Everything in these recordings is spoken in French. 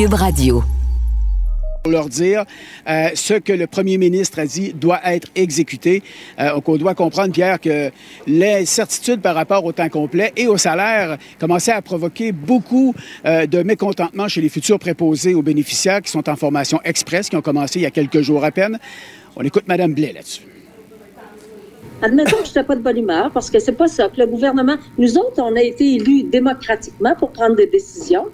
Cube Radio. Pour leur dire euh, ce que le premier ministre a dit doit être exécuté. Euh, donc, on doit comprendre, Pierre, que l'incertitude par rapport au temps complet et au salaire commençait à provoquer beaucoup euh, de mécontentement chez les futurs préposés aux bénéficiaires qui sont en formation express, qui ont commencé il y a quelques jours à peine. On écoute Mme Blais là-dessus. Admettons que je n'étais pas de bonne humeur parce que c'est pas ça. Que le gouvernement, nous autres, on a été élus démocratiquement pour prendre des décisions.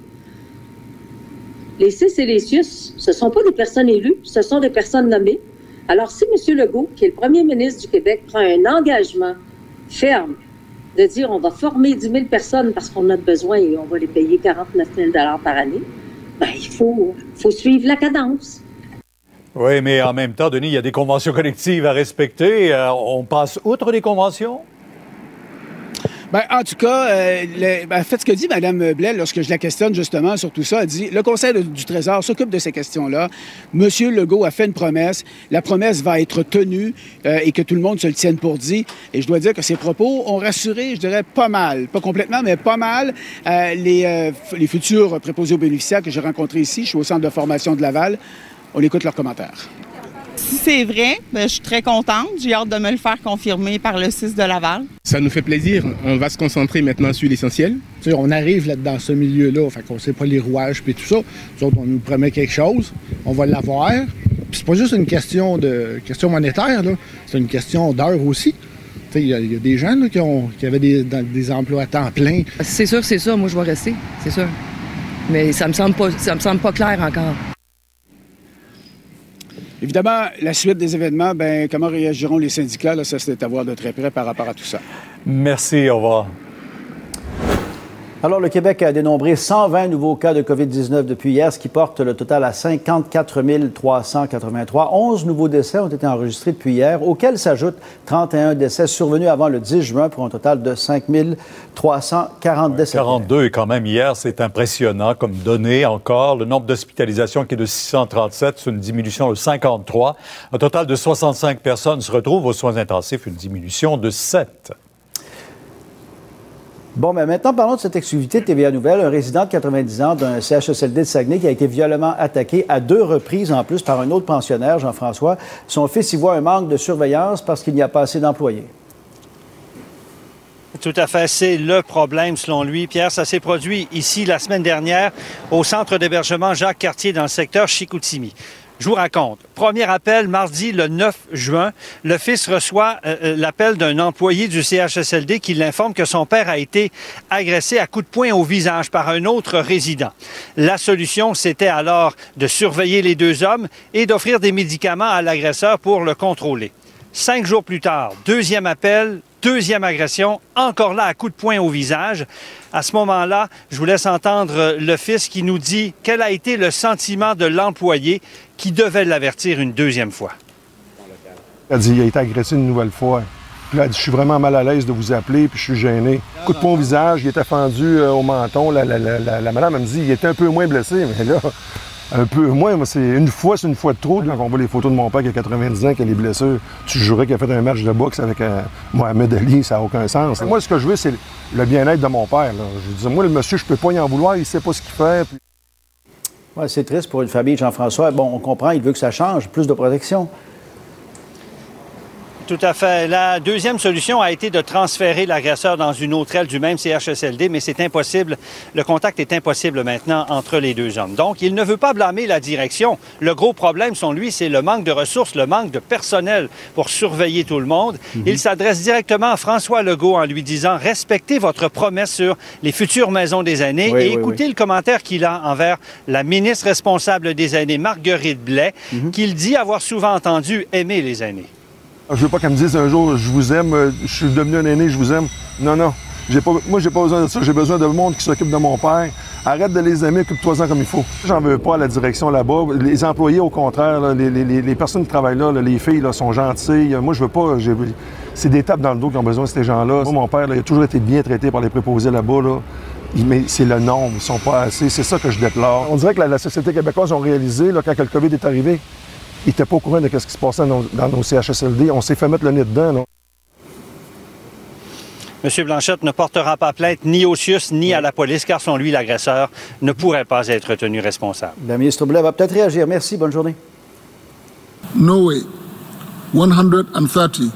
Les CIS et les CIUS, ce ne sont pas des personnes élues, ce sont des personnes nommées. Alors, si M. Legault, qui est le premier ministre du Québec, prend un engagement ferme de dire on va former 10 000 personnes parce qu'on a besoin et on va les payer 49 000 par année, ben, il faut, suivre la cadence. Oui, mais en même temps, Denis, il y a des conventions collectives à respecter. Euh, on passe outre les conventions? Ben, en tout cas, euh, ben, fait ce que dit Mme Blais lorsque je la questionne justement sur tout ça. Elle dit le Conseil du Trésor s'occupe de ces questions-là. Monsieur Legault a fait une promesse. La promesse va être tenue euh, et que tout le monde se le tienne pour dit. Et je dois dire que ces propos ont rassuré, je dirais, pas mal, pas complètement, mais pas mal, euh, les, les futurs préposés aux bénéficiaires que j'ai rencontrés ici. Je suis au centre de formation de Laval. On écoute leurs commentaires. Si c'est vrai, ben, je suis très contente. J'ai hâte de me le faire confirmer par le 6 de Laval. Ça nous fait plaisir. On va se concentrer maintenant sur l'essentiel. On arrive là, dans ce milieu-là, fait qu'on sait pas les rouages puis tout ça. Nous autres, on nous promet quelque chose, on va l'avoir. Puis c'est pas juste une question de question monétaire, là. C'est une question d'heure aussi. Tu sais, Il y, a- il y a des gens là, qui, ont, qui avaient des, dans- des emplois à temps plein. C'est sûr, c'est ça. Moi, je vais rester. C'est sûr. Mais ça me semble pas, ça me semble pas clair encore. Évidemment, la suite des événements, ben, comment réagiront les syndicats? Là, ça, c'est à voir de très près par rapport à tout ça. Merci, au revoir. Alors, le Québec a dénombré 120 nouveaux cas de COVID-19 depuis hier, ce qui porte le total à 54 383. 11 nouveaux décès ont été enregistrés depuis hier, auxquels s'ajoutent 31 décès survenus avant le 10 juin pour un total de 5 340 décès. 42 et quand même hier, c'est impressionnant comme données encore. Le nombre d'hospitalisations qui est de 637, c'est une diminution de 53. Un total de 65 personnes se retrouvent aux soins intensifs, une diminution de 7. Bon, mais maintenant, parlons de cette exclusivité de TVA Nouvelle. Un résident de 90 ans d'un CHSLD de Saguenay qui a été violemment attaqué à deux reprises en plus par un autre pensionnaire, Jean-François. Son fils y voit un manque de surveillance parce qu'il n'y a pas assez d'employés. Tout à fait, c'est le problème selon lui. Pierre, ça s'est produit ici la semaine dernière au centre d'hébergement Jacques Cartier dans le secteur Chicoutimi. Je vous raconte. Premier appel mardi le 9 juin. Le fils reçoit euh, euh, l'appel d'un employé du CHSLD qui l'informe que son père a été agressé à coups de poing au visage par un autre résident. La solution, c'était alors de surveiller les deux hommes et d'offrir des médicaments à l'agresseur pour le contrôler. Cinq jours plus tard, deuxième appel, deuxième agression, encore là à coup de poing au visage. À ce moment-là, je vous laisse entendre le fils qui nous dit quel a été le sentiment de l'employé qui devait l'avertir une deuxième fois. Elle a dit, il a été agressé une nouvelle fois. Puis là, elle dit, je suis vraiment mal à l'aise de vous appeler, puis je suis gêné. Coup de poing au visage, il était fendu euh, au menton. La, la- la- la- la madame, elle me dit, il était un peu moins blessé, mais là, un peu moins, moi, c'est une fois, c'est une fois de trop. Quand on voit les photos de mon père qui a 90 ans, qui a les blessures, tu jurais qu'il a fait un match de boxe avec euh, Mohamed Ali, ça n'a aucun sens. Moi, ce que je veux, c'est le bien-être de mon père. Je dis, moi, le monsieur, je peux pas y en vouloir, il sait pas ce qu'il fait. c'est triste pour une famille, Jean-François. Bon, on comprend, il veut que ça change, plus de protection. Tout à fait. La deuxième solution a été de transférer l'agresseur dans une autre aile du même CHSLD, mais c'est impossible. Le contact est impossible maintenant entre les deux hommes. Donc, il ne veut pas blâmer la direction. Le gros problème, selon lui, c'est le manque de ressources, le manque de personnel pour surveiller tout le monde. Il s'adresse directement à François Legault en lui disant respectez votre promesse sur les futures maisons des aînés Oui, et oui, écoutez le commentaire qu'il a envers la ministre responsable des aînés, Marguerite Blais, qu'il dit avoir souvent entendu aimer les aînés. Je veux pas qu'elle me dise un jour je vous aime, euh, je suis devenu un aîné, je vous aime. Non, non. J'ai pas, moi, j'ai pas besoin de ça. J'ai besoin de monde qui s'occupe de mon père Arrête de les aimer, occupe-toi-en comme il faut. J'en veux pas à la direction là-bas. Les employés, au contraire, les, personnes qui travaillent là, les filles, là, sont gentilles. Moi, je veux pas. C'est des tapes dans le dos qui ont besoin de ces gens-là. Moi, mon père, il a toujours été bien traité par les préposés là-bas. Mais c'est le nombre, ils sont pas assez. C'est ça que je déplore. On dirait que la, société québécoise ont réalisé, quand le COVID est arrivé, ils n'étaient pas au courant de ce qui se passait dans nos, dans nos CHSLD. On s'est fait mettre le nez dedans. là. M. Blanchette ne portera pas plainte ni au CIUS ni à la police, car selon lui, l'agresseur ne pourrait pas être tenu responsable. La ministre Blais va peut-être réagir. Merci. Bonne journée. Norway 130,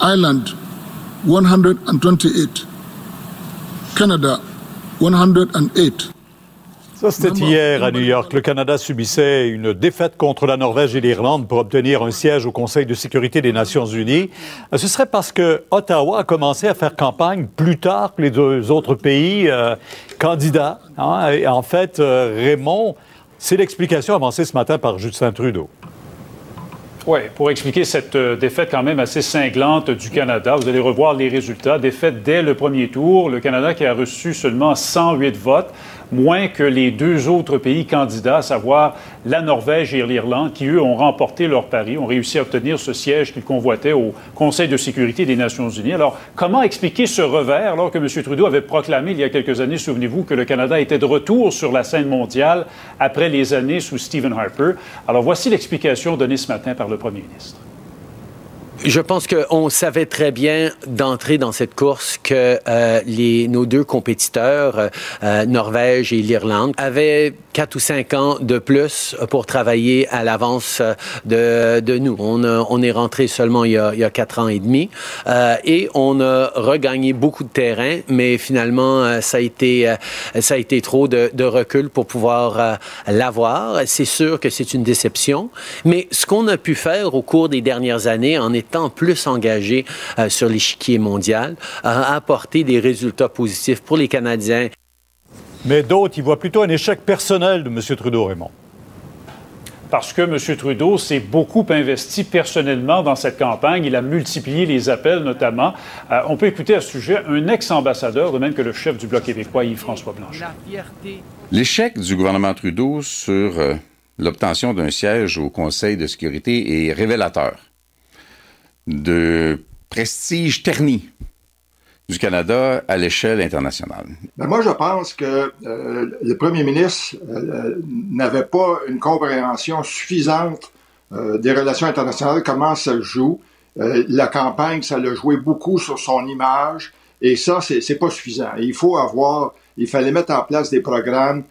Ireland 128, Canada 108. Ça, c'était hier à New York. Le Canada subissait une défaite contre la Norvège et l'Irlande pour obtenir un siège au Conseil de sécurité des Nations unies. Ce serait parce que Ottawa a commencé à faire campagne plus tard que les deux autres pays euh, candidats. hein. Et en fait, euh, Raymond, c'est l'explication avancée ce matin par Justin Trudeau. Oui, pour expliquer cette euh, défaite quand même assez cinglante du Canada, vous allez revoir les résultats. Défaite dès le premier tour. Le Canada qui a reçu seulement 108 votes, moins que les deux autres pays candidats, à savoir la Norvège et l'Irlande, qui, eux, ont remporté leur pari, ont réussi à obtenir ce siège qu'ils convoitaient au Conseil de sécurité des Nations unies. Alors, comment expliquer ce revers alors que M. Trudeau avait proclamé il y a quelques années, souvenez-vous, que le Canada était de retour sur la scène mondiale après les années sous Stephen Harper? Alors, voici l'explication donnée ce matin par le premier ministre. Je pense qu'on savait très bien d'entrer dans cette course que euh, les, nos deux compétiteurs, euh, Norvège et l'Irlande, avaient quatre ou cinq ans de plus pour travailler à l'avance euh, de, de nous. On, a- on est rentré seulement il y a, il quatre ans et demi euh, et on a regagné beaucoup de terrain, mais finalement, euh, ça, a été, euh, ça a été trop de, de recul pour pouvoir l'avoir. C'est sûr que c'est une déception, mais ce qu'on a pu faire au cours des dernières années en étant plus engagé euh, sur l'échiquier mondial a apporté des résultats positifs pour les Canadiens. Mais d'autres, ils voient plutôt un échec personnel de M. Trudeau, Raymond. Parce que M. Trudeau s'est beaucoup investi personnellement dans cette campagne. Il a multiplié les appels, notamment. Euh, on peut écouter à ce sujet un ex-ambassadeur, de même que le chef du Bloc québécois, Yves-François Blanchet. L'échec du gouvernement Trudeau sur euh, l'obtention d'un siège au Conseil de sécurité est révélateur de prestige terni du Canada à l'échelle internationale. Ben, moi, je pense que euh, le premier ministre euh, n'avait pas une compréhension suffisante euh, des relations internationales, comment ça joue. Euh, la campagne, ça l'a joué beaucoup sur son image, et ça, c'est pas suffisant. Il faut avoir, il fallait mettre en place des programmes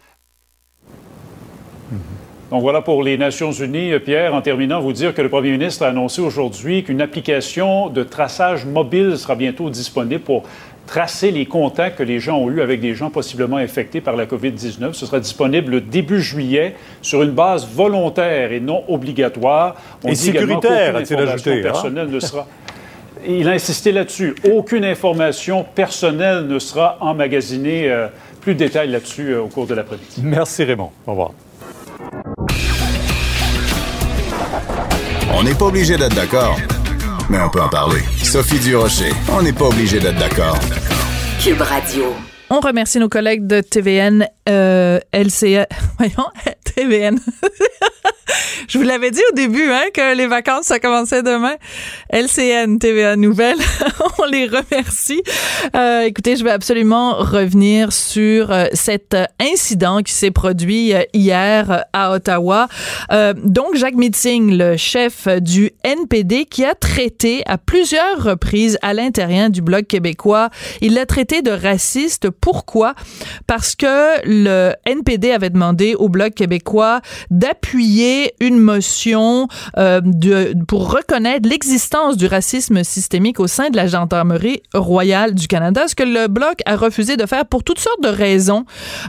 Donc voilà pour les Nations Unies. Euh, Pierre, en terminant, vous dire que le premier ministre a annoncé aujourd'hui qu'une application de traçage mobile sera bientôt disponible pour tracer les contacts que les gens ont eus avec des gens possiblement infectés par la COVID-19. Ce sera disponible le début juillet sur une base volontaire et non obligatoire. Et dit sécuritaire, a-t-il ajouté, hein? personnelle ne sera... Il a insisté là-dessus. Aucune information personnelle ne sera emmagasinée. Euh, plus de détails là-dessus euh, au cours de l'après-midi. Merci, Raymond. Au revoir. On n'est pas obligé d'être d'accord, mais on peut en parler. Sophie Durocher, on n'est pas obligé d'être d'accord. Cube Radio. On remercie nos collègues de TVN, euh, LCA, voyons, TVN. Je vous l'avais dit au début, hein, que les vacances, ça commençait demain. LCN, TVA Nouvelle, on les remercie. Euh, écoutez, je vais absolument revenir sur euh, cet euh, incident qui s'est produit hier à Ottawa. Donc, Jacques Meeting, le chef du NPD, qui a traité à plusieurs reprises à l'intérieur du Bloc québécois, il l'a traité de raciste. Pourquoi? Parce que le NPD avait demandé au Bloc québécois d'appuyer une motion euh, pour reconnaître l'existence du racisme systémique au sein de la gendarmerie royale du Canada, ce que le Bloc a refusé de faire pour toutes sortes de raisons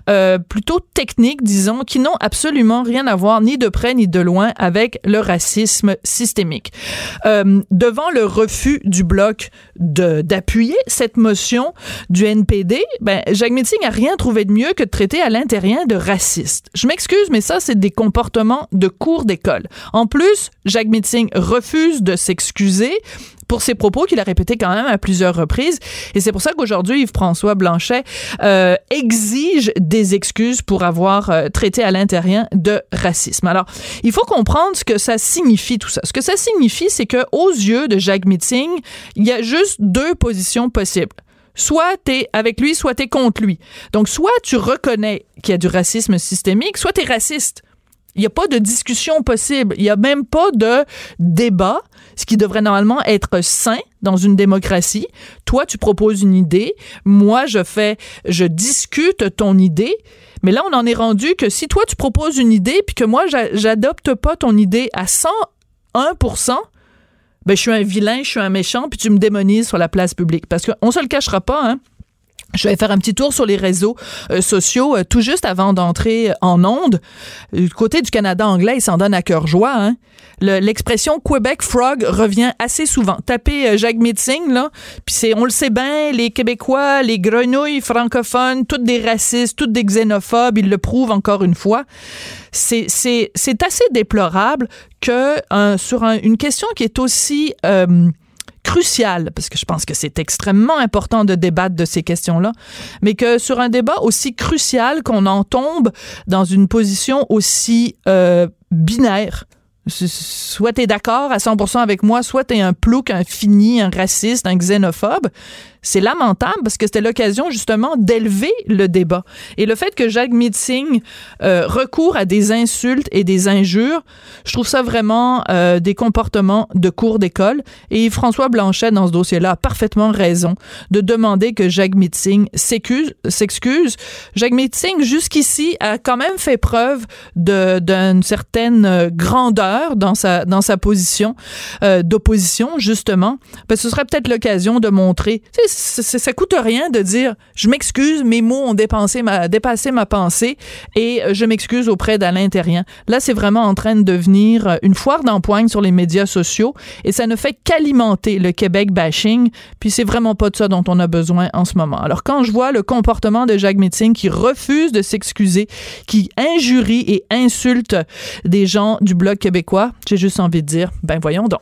euh, plutôt techniques, disons, qui n'ont absolument rien à voir ni de près ni de loin avec le racisme systémique. Euh, devant le refus du Bloc d'appuyer cette motion du NPD, ben, Jacques Meeting n'a rien trouvé de mieux que de traiter à l'intérieur de raciste. Je m'excuse, mais ça, c'est des comportements de cours d'école. En plus, Jacques Meeting refuse de s'excuser pour ses propos qu'il a répétés quand même à plusieurs reprises. Et c'est pour ça qu'aujourd'hui, Yves-François Blanchet euh, exige des excuses pour avoir euh, traité à l'intérieur de racisme. Alors, il faut comprendre ce que ça signifie tout ça. Ce que ça signifie, c'est que aux yeux de Jacques Meeting, il y a juste deux positions possibles. Soit t'es avec lui, soit t'es contre lui. Donc, soit tu reconnais qu'il y a du racisme systémique, soit t'es raciste. Il n'y a pas de discussion possible. Il n'y a même pas de débat, ce qui devrait normalement être sain dans une démocratie. Toi, tu proposes une idée. Moi, je fais, je discute ton idée. Mais là, on en est rendu que si toi, tu proposes une idée, puis que moi, j'adopte pas ton idée à 101%, ben, je suis un vilain, je suis un méchant, puis tu me démonises sur la place publique. Parce qu'on se le cachera pas, hein. Je vais faire un petit tour sur les réseaux euh, sociaux euh, tout juste avant d'entrer en onde. Du côté du Canada anglais, il s'en donne à cœur joie. Hein? L'expression Quebec Frog revient assez souvent. Tapez euh, Jacques Meeting, là, puis c'est, on le sait bien, les Québécois, les grenouilles francophones, toutes des racistes, toutes des xénophobes, ils le prouvent encore une fois. C'est assez déplorable que sur une question qui est aussi crucial, parce que je pense que c'est extrêmement important de débattre de ces questions-là, mais que sur un débat aussi crucial qu'on en tombe dans une position aussi euh, binaire, soit tu es d'accord à 100% avec moi, soit tu es un plouc, un fini, un raciste, un xénophobe. C'est lamentable parce que c'était l'occasion justement d'élever le débat. Et le fait que Jacques Meeting euh, recourt à des insultes et des injures, je trouve ça vraiment euh, des comportements de cours d'école. Et François Blanchet, dans ce dossier-là, a parfaitement raison de demander que Jacques Meeting s'excuse. Jacques Meeting, jusqu'ici, a quand même fait preuve d'une certaine grandeur dans sa, dans sa position euh, d'opposition, justement. Parce que ce serait peut-être l'occasion de montrer ça coûte rien de dire je m'excuse, mes mots ont dépensé ma, dépassé ma pensée et je m'excuse auprès d'Alain Terrien. Là, c'est vraiment en train de devenir euh, une foire d'empoigne sur les médias sociaux et ça ne fait qu'alimenter le Québec bashing. Puis c'est vraiment pas de ça dont on a besoin en ce moment. Alors quand je vois le comportement de Jacques Metzing qui refuse de s'excuser, qui injurie et insulte des gens du Bloc québécois, j'ai juste envie de dire, ben voyons donc.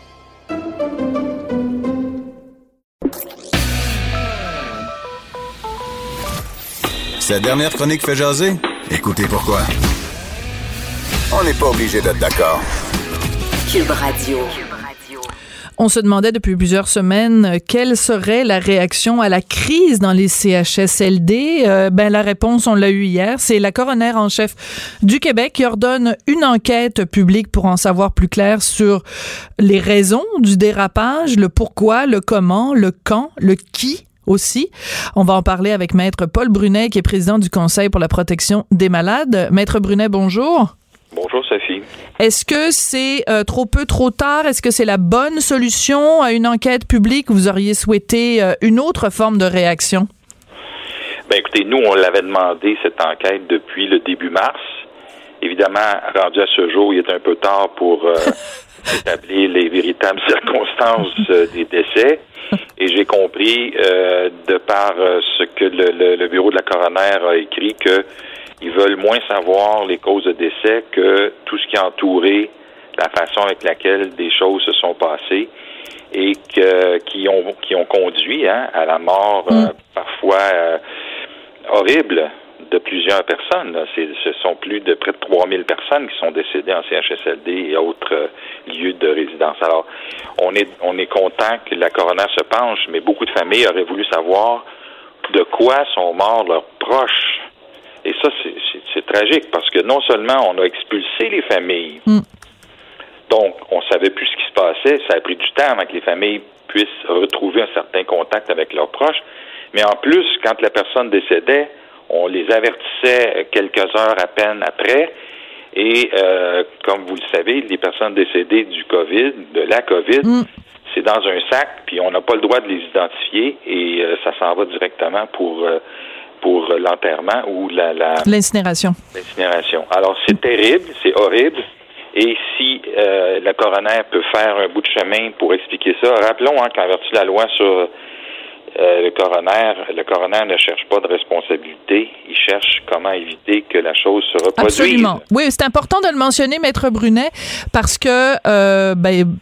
Sa dernière chronique fait jaser? Écoutez pourquoi. On n'est pas obligé d'être d'accord. Cube Radio. On se demandait depuis plusieurs semaines quelle serait la réaction à la crise dans les CHSLD. Euh, ben la réponse, on l'a eu hier, c'est la coroner en chef du Québec qui ordonne une enquête publique pour en savoir plus clair sur les raisons du dérapage, le pourquoi, le comment, le quand, le qui aussi. On va en parler avec Maître Paul Brunet, qui est président du Conseil pour la protection des malades. Maître Brunet, bonjour. Bonjour Sophie. Est-ce que c'est euh, trop peu, trop tard? Est-ce que c'est la bonne solution? À une enquête publique ou vous auriez souhaité euh, une autre forme de réaction? Ben écoutez, nous, on l'avait demandé, cette enquête, depuis le début mars. Évidemment, rendu à ce jour, il est un peu tard pour euh, établir les véritables circonstances des décès. Et j'ai compris, euh, de par euh, ce que le, le, bureau de la coroner a écrit, que ils veulent moins savoir les causes de décès que tout ce qui a entouré la façon avec laquelle des choses se sont passées et que, qui ont qui ont conduit hein, à la mort euh, mm. parfois horrible de plusieurs personnes. Ce sont plus de près de 3000 personnes qui sont décédées en CHSLD et autres euh, lieux de résidence. Alors, on est, on est content que la coroner se penche, mais beaucoup de familles auraient voulu savoir de quoi sont morts leurs proches. Et ça, c'est tragique parce que non seulement on a expulsé les familles, mm. donc on savait plus ce qui se passait, ça a pris du temps avant que les familles puissent retrouver un certain contact avec leurs proches, mais en plus, quand la personne décédait, on les avertissait quelques heures à peine après Et euh, comme vous le savez, les personnes décédées du COVID, de la COVID, c'est dans un sac, puis on n'a pas le droit de les identifier et euh, ça s'en va directement pour euh, pour l'enterrement ou la la L'incinération. l'incinération. Alors c'est terrible, c'est horrible. Et si le coroner peut faire un bout de chemin pour expliquer ça, rappelons hein, qu'en vertu de la loi sur euh, le coroner, le coroner ne cherche pas de responsabilité, il cherche comment éviter que la chose se reproduise. Absolument. Oui, c'est important de le mentionner, Maître Brunet, parce que euh, ben,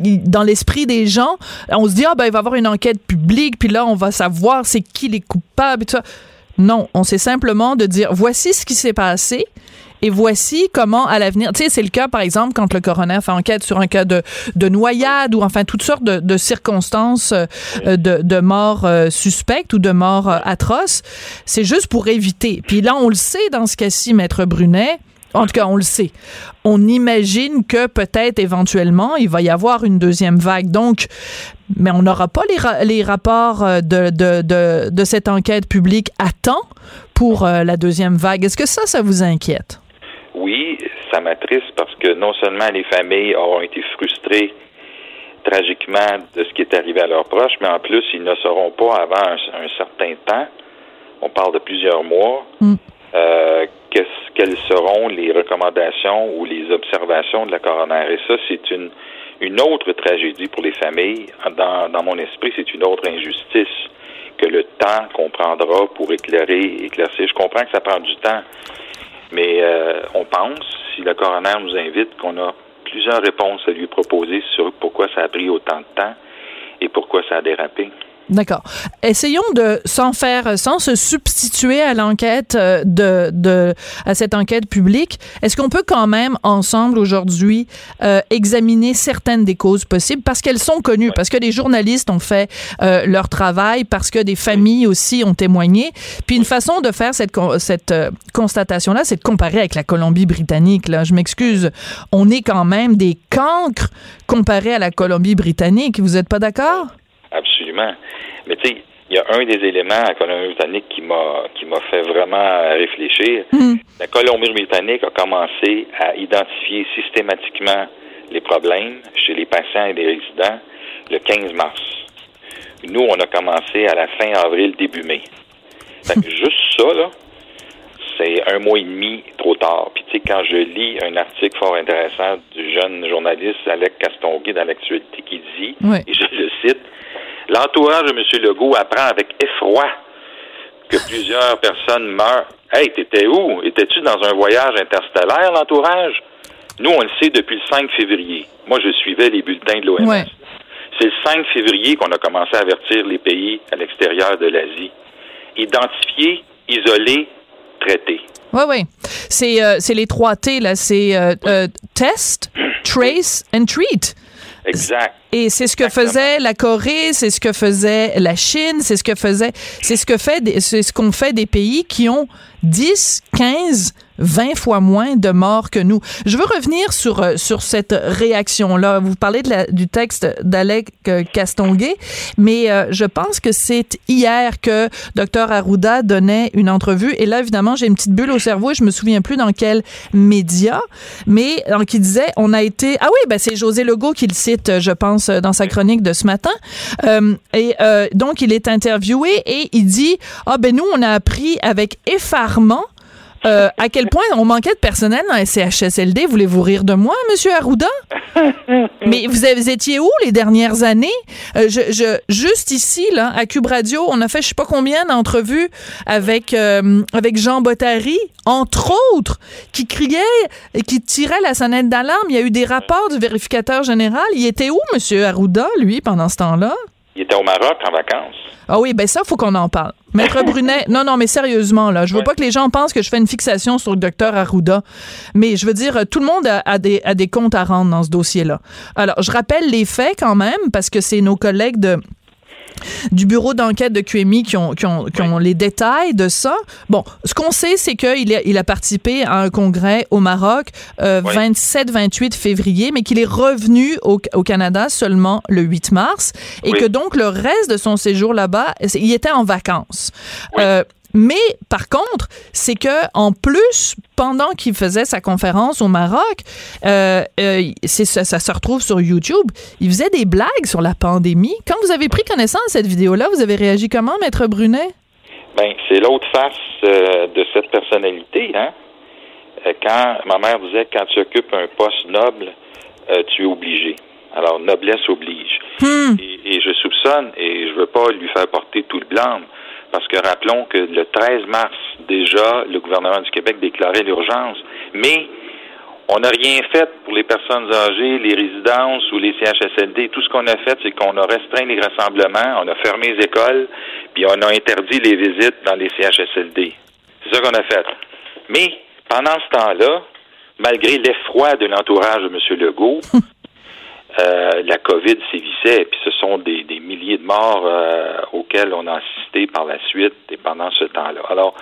dans l'esprit des gens, on se dit, ah ben, il va y avoir une enquête publique, puis là, on va savoir c'est qui les coupables. Non, on sait simplement de dire, voici ce qui s'est passé. Et voici comment, à l'avenir, tu sais, c'est le cas, par exemple, quand le coroner fait enquête sur un cas de, de noyade ou enfin toutes sortes de, de circonstances euh, de, de mort euh, suspecte ou de mort euh, atroce. C'est juste pour éviter. Puis là, on le sait dans ce cas-ci, Maître Brunet, en tout cas, on le sait. On imagine que peut-être éventuellement, il va y avoir une deuxième vague. Donc, mais on n'aura pas les, les rapports euh, de, de, de, de cette enquête publique à temps pour euh, la deuxième vague. Est-ce que ça, ça vous inquiète? Oui, ça m'attriste parce que non seulement les familles auront été frustrées tragiquement de ce qui est arrivé à leurs proches, mais en plus, ils ne sauront pas avant un, un certain temps, on parle de plusieurs mois, euh, qu'est-ce- quelles seront les recommandations ou les observations de la coroner? Et ça, c'est une, une autre tragédie pour les familles. Dans, dans mon esprit, c'est une autre injustice que le temps qu'on prendra pour éclairer, éclaircir. Je comprends que ça prend du temps, mais euh, on pense, si le coroner nous invite, qu'on a plusieurs réponses à lui proposer sur pourquoi ça a pris autant de temps et pourquoi ça a dérapé. D'accord. Essayons de, sans faire, sans se substituer à l'enquête euh, de, de, à cette enquête publique, est-ce qu'on peut quand même ensemble aujourd'hui euh, examiner certaines des causes possibles? Parce qu'elles sont connues, parce que les journalistes ont fait euh, leur travail, parce que des familles aussi ont témoigné. Puis une façon de faire cette, cette euh, constatation-là, c'est de comparer avec la Colombie-Britannique. Là, je m'excuse, on est quand même des cancres comparé à la Colombie-Britannique. Vous n'êtes pas d'accord? Absolument. Mais tu sais, il y a un des éléments à la Colombie-Britannique qui m'a qui m'a fait vraiment réfléchir. La Colombie-Britannique a commencé à identifier systématiquement les problèmes chez les patients et les résidents le 15 mars. Nous, on a commencé à la fin avril, début mai. Fait que juste ça, là, c'est un mois et demi trop tard. Puis tu sais, quand je lis un article fort intéressant du jeune journaliste Alec Castonguay dans l'actualité qui dit, Oui. et je le cite, l'entourage de M. Legault apprend avec effroi que plusieurs personnes meurent. Hey, t'étais où? Étais-tu dans un voyage interstellaire, l'entourage? Nous, on le sait depuis le 5 février. Moi, je suivais les bulletins de l'OMS. Ouais. C'est le 5 février qu'on a commencé à avertir les pays à l'extérieur de l'Asie. Identifier, isoler, traiter. Oui, oui. C'est euh, c'est les trois T, là. C'est euh, euh, test, trace and treat. Exact. Et c'est ce que faisait la Corée, c'est ce que faisait la Chine, c'est ce que faisait, c'est ce que fait, des- c'est ce qu'on fait des pays qui ont 10, 15, 20 fois moins de morts que nous. Je veux revenir sur euh, sur cette réaction-là. Vous parlez de la- du texte d'Alec euh, Castonguay, mais euh, je pense que c'est hier que Dr Arruda donnait une entrevue. Et là, évidemment, j'ai une petite bulle au cerveau et je me souviens plus dans quel média, mais euh, qui disait, on a été... Ah oui, ben c'est José Legault qui le cite, je pense, euh, dans sa chronique de ce matin. Euh, et euh, donc, il est interviewé et il dit, ah ben nous, on a appris avec effarement euh, à quel point on manquait de personnel dans les CHSLD. Voulez-vous rire de moi, Monsieur Arruda? Mais vous, avez- vous étiez où les dernières années? Euh, je, je- juste ici, là, à Cube Radio, on a fait je sais pas combien d'entrevues avec, euh, avec Jean Bottary, entre autres, qui criait et qui tirait la sonnette d'alarme. Il y a eu des rapports du vérificateur général. Il était où, Monsieur Arruda, lui, pendant ce temps-là? Il était au Maroc en vacances. Ah oui, ben ça, faut qu'on en parle. Maître Brunet, non, non, mais sérieusement, là, je veux pas que les gens pensent que je fais une fixation sur le docteur Arruda, mais je veux dire, tout le monde a, a des, a des comptes à rendre dans ce dossier-là. Alors, je rappelle les faits quand même, parce que c'est nos collègues de du bureau d'enquête de QMI qui ont, qui, ont, qui ont les détails de ça. Bon, ce qu'on sait, c'est qu'il a, il a participé à un congrès au Maroc euh, 27-28 février, mais qu'il est revenu au, au Canada seulement le 8 mars et Oui. que donc le reste de son séjour là-bas, il était en vacances. Euh, mais par contre, c'est que en plus, pendant qu'il faisait sa conférence au Maroc, euh, euh, ça, ça se retrouve sur YouTube. Il faisait des blagues sur la pandémie. Quand vous avez pris connaissance de cette vidéo-là, vous avez réagi comment, Maître Brunet? Ben, c'est l'autre face euh, de cette personnalité, hein. Quand ma mère disait quand tu occupes un poste noble, tu es obligé. Alors noblesse oblige. Et, et je soupçonne et je veux pas lui faire porter tout le blâme parce que rappelons que le 13 mars déjà le gouvernement du Québec déclarait l'urgence, mais on n'a rien fait pour les personnes âgées, les résidences ou les CHSLD. Tout ce qu'on a fait, c'est qu'on a restreint les rassemblements, on a fermé les écoles, puis on a interdit les visites dans les CHSLD. C'est ça qu'on a fait. Mais pendant ce temps-là, malgré l'effroi de l'entourage de M. Legault, euh, la COVID sévissait, puis ce sont des, des milliers de morts euh, auxquels on a assisté par la suite et pendant ce temps-là. Alors,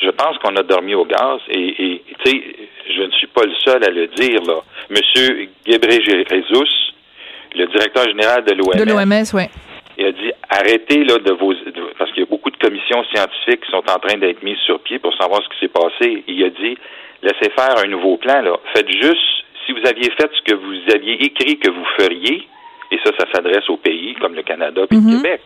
je pense qu'on a dormi au gaz et, et tu sais, je ne suis pas le seul à le dire, là. Monsieur Ghebreyesus, le directeur général de l'OMS, De l'OMS, oui. il a dit arrêtez là de vos de- parce qu'il y a beaucoup de commissions scientifiques qui sont en train d'être mises sur pied pour savoir ce qui s'est passé. Il a dit laissez faire un nouveau plan là. Faites juste si vous aviez fait ce que vous aviez écrit que vous feriez, et ça, ça s'adresse aux pays comme le Canada et le Québec.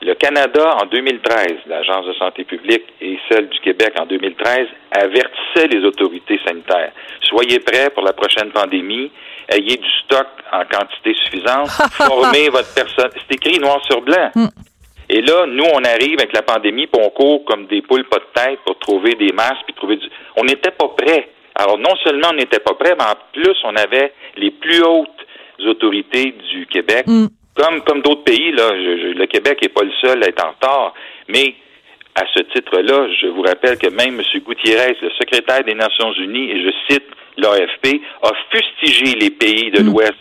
Le Canada, en 2013, l'Agence de santé publique et celle du Québec en 2013 avertissaient les autorités sanitaires. Soyez prêts pour la prochaine pandémie, ayez du stock en quantité suffisante, formez votre personne. C'est écrit noir sur blanc. Et là, nous, on arrive avec la pandémie, puis on court comme des poules pas de tête pour trouver des masques, puis trouver du... On n'était pas prêts. Alors, non seulement on n'était pas prêts, mais en plus, on avait les plus hautes autorités du Québec, comme, comme d'autres pays, là. Je- je- le Québec n'est pas le seul à être en retard, mais à ce titre-là, je vous rappelle que même M. Gutiérrez, le secrétaire des Nations Unies, et je cite l'AFP, a fustigé les pays de l'Ouest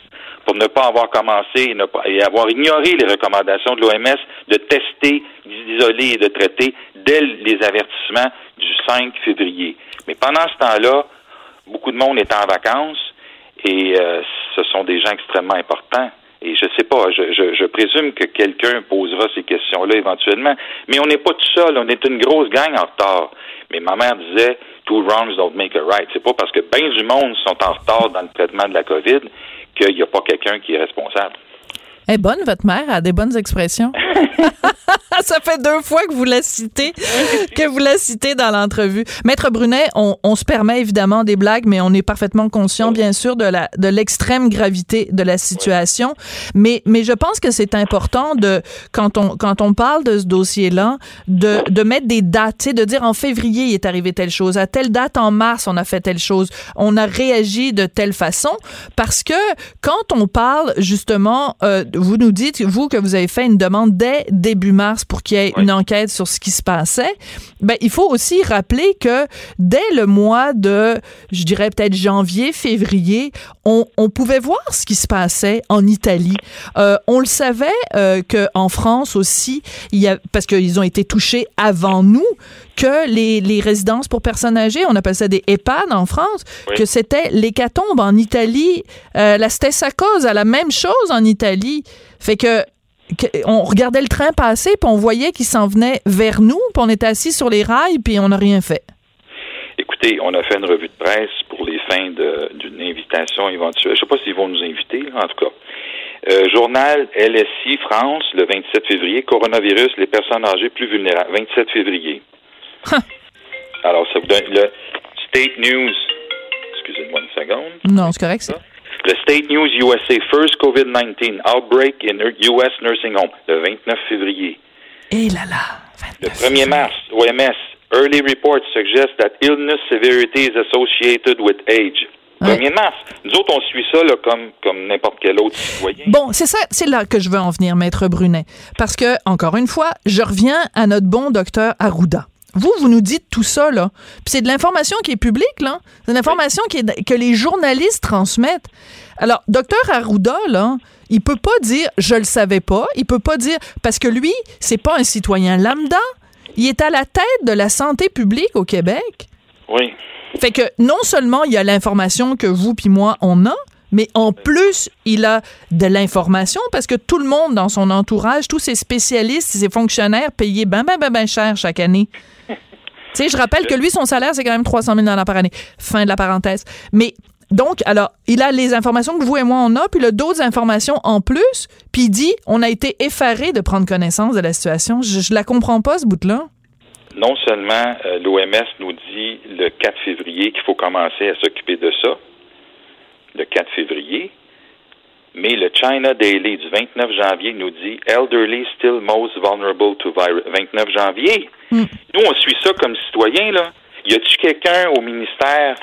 pour ne pas avoir commencé et, ne pas- et avoir ignoré les recommandations de l'OMS de tester, d'isoler et de traiter dès les avertissements du 5 février. Mais pendant ce temps-là, beaucoup de monde est en vacances et euh, ce sont des gens extrêmement importants. Et je sais pas, je, je, je présume que quelqu'un posera ces questions-là éventuellement. Mais on n'est pas tout seul, on est une grosse gang en retard. Mais ma mère disait, two wrongs don't make a right. C'est pas parce que bien du monde sont en retard dans le traitement de la COVID qu'il n'y a pas quelqu'un qui est responsable. Elle est bonne, votre mère, a des bonnes expressions. Ça fait deux fois que vous la citez, que vous la citez dans l'entrevue. Maître Brunet, on, on se permet évidemment des blagues, mais on est parfaitement conscient, bien sûr, de la de l'extrême gravité de la situation. Mais mais je pense que c'est important de quand on quand on parle de ce dossier-là, de de mettre des dates, de dire en février il est arrivé telle chose, à telle date en mars on a fait telle chose, on a réagi de telle façon, parce que quand on parle justement, euh, vous nous dites vous que vous avez fait une demande dès début mars pour qu'il y ait une enquête sur ce qui se passait. Ben il faut aussi rappeler que dès le mois de, je dirais peut-être janvier, février, on, on pouvait voir ce qui se passait en Italie. Euh, on le savait euh, que en France aussi, il y a parce qu'ils ont été touchés avant nous que les, les résidences pour personnes âgées, on appelle ça des EHPAD en France, Oui. que c'était l'hécatombe en Italie, euh, la cause à la même chose en Italie. Fait que on regardait le train passer, puis on voyait qu'il s'en venait vers nous, puis on était assis sur les rails, puis on n'a rien fait. Écoutez, on a fait une revue de presse pour les fins d'une invitation éventuelle. Je ne sais pas s'ils vont nous inviter, en tout cas. Euh, journal LSI France, le 27 février, coronavirus, les personnes âgées plus vulnérables, 27 février. Alors, ça vous donne le State News. Excusez-moi une seconde. Non, c'est correct, ça. Le State News USA, first COVID-19 outbreak in US nursing home, le 29 février. Et là là. Le 1er mars, OMS, early reports suggest that illness severity is associated with age. 1er mars. Nous autres, on suit ça là, comme, comme n'importe quel autre citoyen. Bon, c'est ça, c'est là que je veux en venir, Maître Brunet. Parce que, encore une fois, je reviens à notre bon docteur Arruda. Vous, vous nous dites tout ça, là. Puis c'est de l'information qui est publique, là. C'est de l'information qui est, que les journalistes transmettent. Alors, docteur Arruda, là, il peut pas dire « je le savais pas ». Il peut pas dire... Parce que lui, c'est pas un citoyen lambda. Il est à la tête de la santé publique au Québec. Oui. Fait que non seulement il y a l'information que vous puis moi on a, Mais en plus, il a de l'information parce que tout le monde dans son entourage, tous ses spécialistes, ses fonctionnaires payés ben, ben, ben, ben cher chaque année. tu sais, je rappelle que lui, son salaire, c'est quand même 300 000 par année. Fin de la parenthèse. Mais donc, alors, il a les informations que vous et moi on a, puis il a d'autres informations en plus, puis il dit on a été effaré de prendre connaissance de la situation. Je, je la comprends pas, ce bout-là. Non seulement euh, l'OMS nous dit le 4 février qu'il faut commencer à s'occuper de ça, le 4 février, mais le China Daily du 29 janvier nous dit Elderly still most vulnerable to virus. 29 janvier. Nous, on suit ça comme citoyen, là. Y a-tu quelqu'un au ministère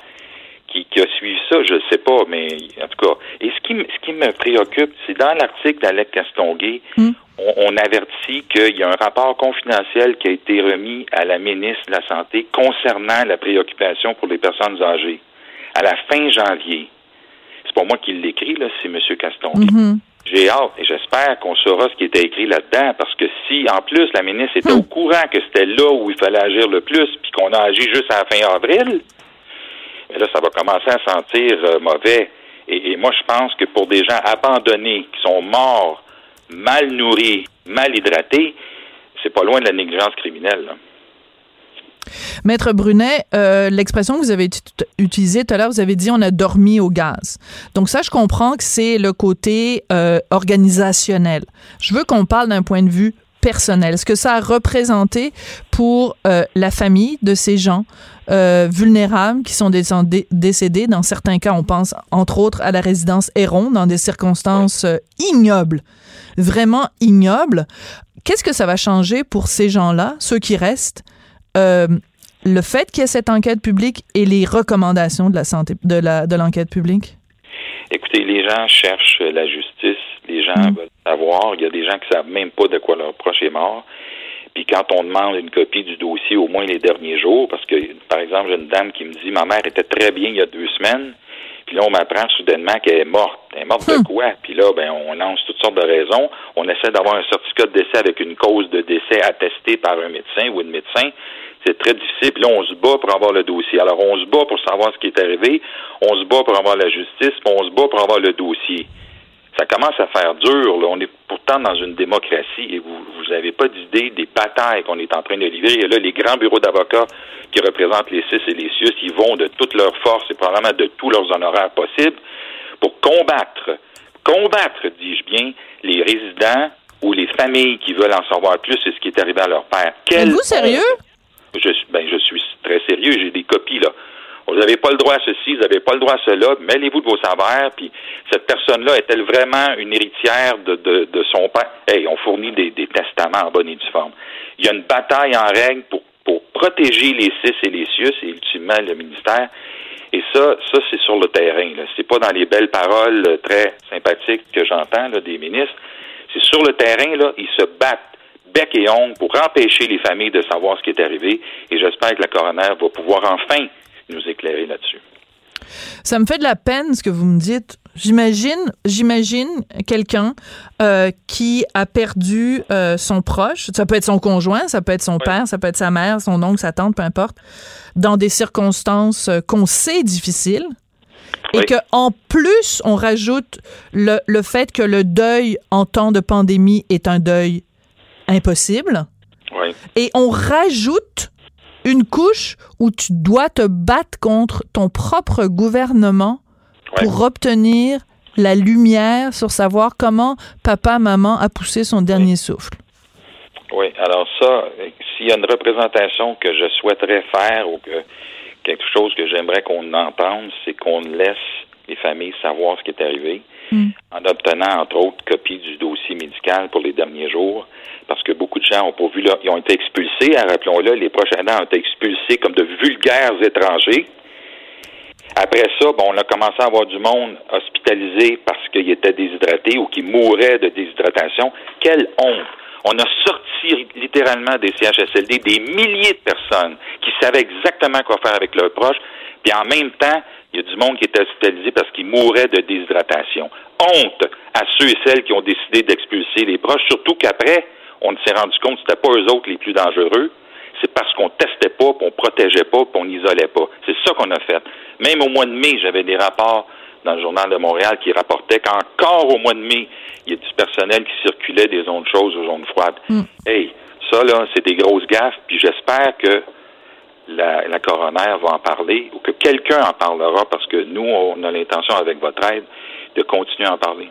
qui, qui a suivi ça? Je ne sais pas, mais en tout cas. Et ce qui, m- ce qui me préoccupe, c'est dans l'article d'Alec Castonguay, on, on avertit qu'il y a un rapport confidentiel qui a été remis à la ministre de la Santé concernant la préoccupation pour les personnes âgées à la fin janvier. C'est pas moi qui l'écris, là, c'est M. Castonguay. J'ai hâte et j'espère qu'on saura ce qui était écrit là-dedans parce que si, en plus, la ministre était au courant que c'était là où il fallait agir le plus puis qu'on a agi juste à la fin avril, mais là, ça va commencer à sentir euh, mauvais. Et, et moi, je pense que pour des gens abandonnés, qui sont morts, mal nourris, mal hydratés, c'est pas loin de la négligence criminelle. là. Maître Brunet, euh, l'expression que vous avez ut- utilisée tout à l'heure, vous avez dit on a dormi au gaz. Donc ça, je comprends que c'est le côté euh, organisationnel. Je veux qu'on parle d'un point de vue personnel. Ce que ça a représenté pour euh, la famille de ces gens euh, vulnérables qui sont décédés? Dans certains cas, on pense entre autres à la résidence Héron dans des circonstances euh, ignobles, vraiment ignobles. Qu'est-ce que ça va changer pour ces gens-là, ceux qui restent? Euh, le fait qu'il y ait cette enquête publique et les recommandations de la santé de la de l'enquête publique? Écoutez, les gens cherchent la justice, les gens veulent savoir. Il y a des gens qui savent même pas de quoi leur proche est mort. Puis quand on demande une copie du dossier au moins les derniers jours, parce que, par exemple, j'ai une dame qui me dit ma mère était très bien il y a deux semaines, puis là, on m'apprend soudainement qu'elle est morte. Elle est morte de quoi? Puis là, ben, on lance toutes sortes de raisons. On essaie d'avoir un certificat de décès avec une cause de décès attestée par un médecin ou une médecin. C'est très difficile. Puis là, on se bat pour avoir le dossier. Alors, on se bat pour savoir ce qui est arrivé. On se bat pour avoir la justice. Puis on se bat pour avoir le dossier. Ça commence à faire dur. Là. On est pourtant dans une démocratie et vous vous n'avez pas d'idée des batailles qu'on est en train de livrer. Et là, les grands bureaux d'avocats qui représentent les CIS et les CIUS, ils vont de toute leur force et probablement de tous leurs honoraires possibles pour combattre, combattre, dis-je bien, les résidents ou les familles qui veulent en savoir plus sur ce qui est arrivé à leur père. Quelle Êtes-vous sérieux? Je, ben, je suis très sérieux. J'ai des copies, là. Vous n'avez pas le droit à ceci, vous n'avez pas le droit à cela. Mêlez-vous de vos saveurs. Puis cette personne-là est-elle vraiment une héritière de, de, de son père? Hey, on fournit des, des testaments en bonne et due forme. Il y a une bataille en règle pour, pour protéger les CIS et les CIUS et ultimement le ministère. Et ça, ça c'est sur le terrain. Là. C'est pas dans les belles paroles euh, très sympathiques que j'entends des ministres. C'est sur le terrain, là, ils se battent bec et ongle pour empêcher les familles de savoir ce qui est arrivé. Et j'espère que la coroner va pouvoir enfin nous éclairer là-dessus. Ça me fait de la peine ce que vous me dites. J'imagine, j'imagine quelqu'un euh, qui a perdu euh, son proche. Ça peut être son conjoint, ça peut être son père, ça peut être sa mère, son oncle, sa tante, peu importe, dans des circonstances euh, qu'on sait difficiles. Et que en plus, on rajoute le, le fait que le deuil en temps de pandémie est un deuil impossible. Oui. Et on rajoute une couche où tu dois te battre contre ton propre gouvernement pour obtenir la lumière sur savoir comment papa, maman a poussé son dernier souffle. Oui, alors ça, euh, s'il y a une représentation que je souhaiterais faire ou que quelque chose que j'aimerais qu'on entende, c'est qu'on laisse les familles savoir ce qui est arrivé en obtenant, entre autres, copie du dossier médical pour les derniers jours, parce que beaucoup de gens ont pas vu là, ils ont été expulsés, hein, rappelons-le, les prochains aidants ont été expulsés comme de vulgaires étrangers. Après ça, bon, on a commencé à avoir du monde hospitalisé parce qu'il était déshydraté ou qui mourait de déshydratation. Quelle honte! On a sorti littéralement des CHSLD des milliers de personnes qui savaient exactement quoi faire avec leurs proches, puis en même temps, il y a du monde qui était hospitalisé parce qu'il mourait de déshydratation. Honte à ceux et celles qui ont décidé d'expulser les proches, surtout qu'après, on s'est rendu compte que c'était pas eux autres les plus dangereux. C'est parce qu'on testait pas, qu'on protégeait pas, qu'on isolait pas. C'est ça qu'on a fait. Même au mois de mai, j'avais des rapports dans le journal de Montréal qui rapportait qu'encore au mois de mai, il y a du personnel qui circulait des zones chaudes aux zones froides. Hey, ça, là, c'est des grosses gaffes, puis j'espère que la, la coroner va en parler ou que quelqu'un en parlera parce que nous, on a l'intention, avec votre aide, de continuer à en parler.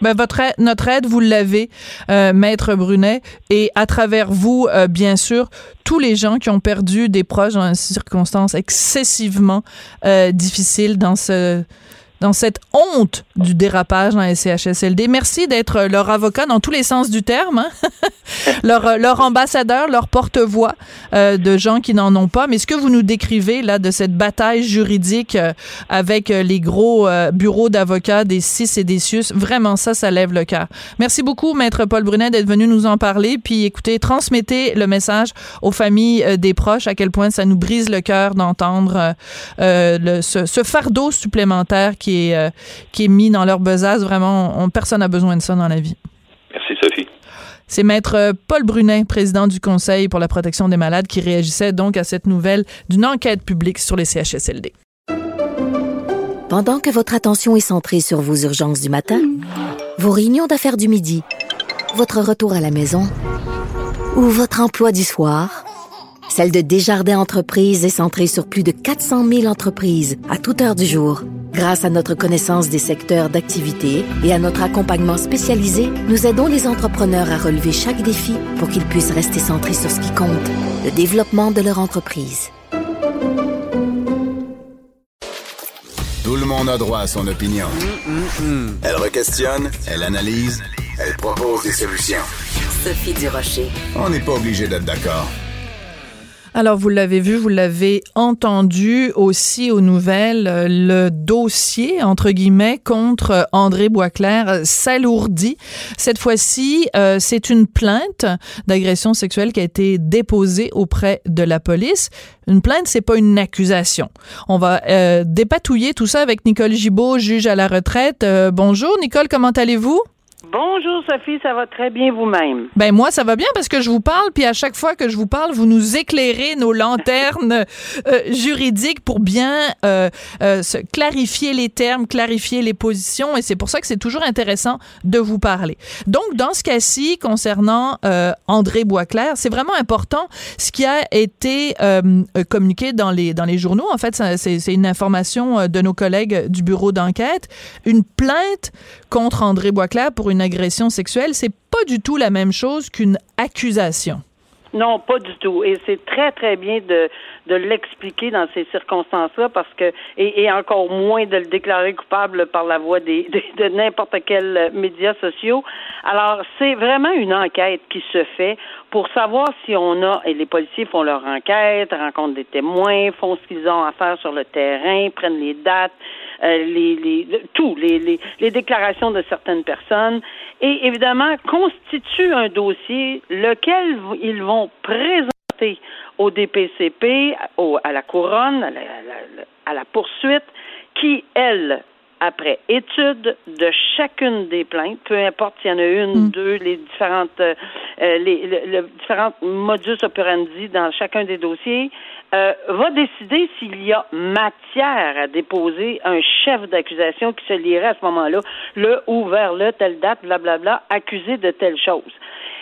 Ben, votre aide- notre aide, vous l'avez, euh, Maître Brunet, et à travers vous, euh, bien sûr, tous les gens qui ont perdu des proches dans une circonstance excessivement euh, difficile dans ce dans cette honte du dérapage dans les CHSLD. Merci d'être leur avocat dans tous les sens du terme, hein. leur, euh, leur ambassadeur, leur porte-voix euh, de gens qui n'en ont pas. Mais ce que vous nous décrivez là de cette bataille juridique euh, avec euh, les gros euh, bureaux d'avocats des CIS et des CIUS, vraiment ça, ça lève le cœur. Merci beaucoup, Maître Paul Brunet, d'être venu nous en parler. Puis écoutez, transmettez le message aux familles euh, des proches, à quel point ça nous brise le cœur d'entendre euh, euh, ce, ce fardeau supplémentaire qui est, euh, qui est mis dans leur besace. Vraiment, on- personne n'a besoin de ça dans la vie. Merci, Sophie. C'est maître euh, Paul Brunet, président du Conseil pour la protection des malades, qui réagissait donc à cette nouvelle d'une enquête publique sur les CHSLD. Pendant que votre attention est centrée sur vos urgences du matin, vos réunions d'affaires du midi, votre retour à la maison ou votre emploi du soir, celle de Desjardins Entreprises est centrée sur plus de 400 000 entreprises à toute heure du jour. Grâce à notre connaissance des secteurs d'activité et à notre accompagnement spécialisé, nous aidons les entrepreneurs à relever chaque défi pour qu'ils puissent rester centrés sur ce qui compte, le développement de leur entreprise. Tout le monde a droit à son opinion. Elle requestionne, elle analyse, elle propose des solutions. Sophie Durocher. On n'est pas obligé d'être d'accord. Alors, vous l'avez vu, vous l'avez entendu aussi aux nouvelles, euh, le dossier, entre guillemets, contre André Boisclair s'alourdit. Cette fois-ci, euh, c'est une plainte d'agression sexuelle qui a été déposée auprès de la police. Une plainte, c'est pas une accusation. On va euh, dépatouiller tout ça avec Nicole Gibault, juge à la retraite. Euh, bonjour, Nicole, comment allez-vous? Bonjour Sophie, ça va très bien vous-même? Ben moi ça va bien parce que je vous parle puis à chaque fois que je vous parle vous nous éclairez nos lanternes euh, juridiques pour bien euh, euh, clarifier les termes, clarifier les positions et c'est pour ça que c'est toujours intéressant de vous parler. Donc dans ce cas-ci concernant André Boisclair, c'est vraiment important ce qui a été communiqué dans les dans les journaux. En fait, c'est une information de nos collègues du bureau d'enquête, une plainte contre André Boisclair pour une agression sexuelle, c'est pas du tout la même chose qu'une accusation. Non, pas du tout. Et c'est très, très bien de, de l'expliquer dans ces circonstances-là parce que, et, encore moins de le déclarer coupable par la voie des, de, n'importe quel médias sociaux. Alors, c'est vraiment une enquête qui se fait pour savoir si on a, et les policiers font leur enquête, rencontrent des témoins, font ce qu'ils ont à faire sur le terrain, prennent les dates, les, les, le- tout, les, les, les déclarations de certaines personnes, et évidemment constituent un dossier lequel ils vont présenter au DPCP, au- à la couronne, à la, à la- à la poursuite, qui, elle, après étude de chacune des plaintes, peu importe s'il y en a une, deux, les différentes, euh, euh, les, le, le différentes modus operandi dans chacun des dossiers, euh, va décider s'il y a matière à déposer un chef d'accusation qui se lierait à ce moment-là, le ou vers le, telle date, blablabla, accusé de telle chose.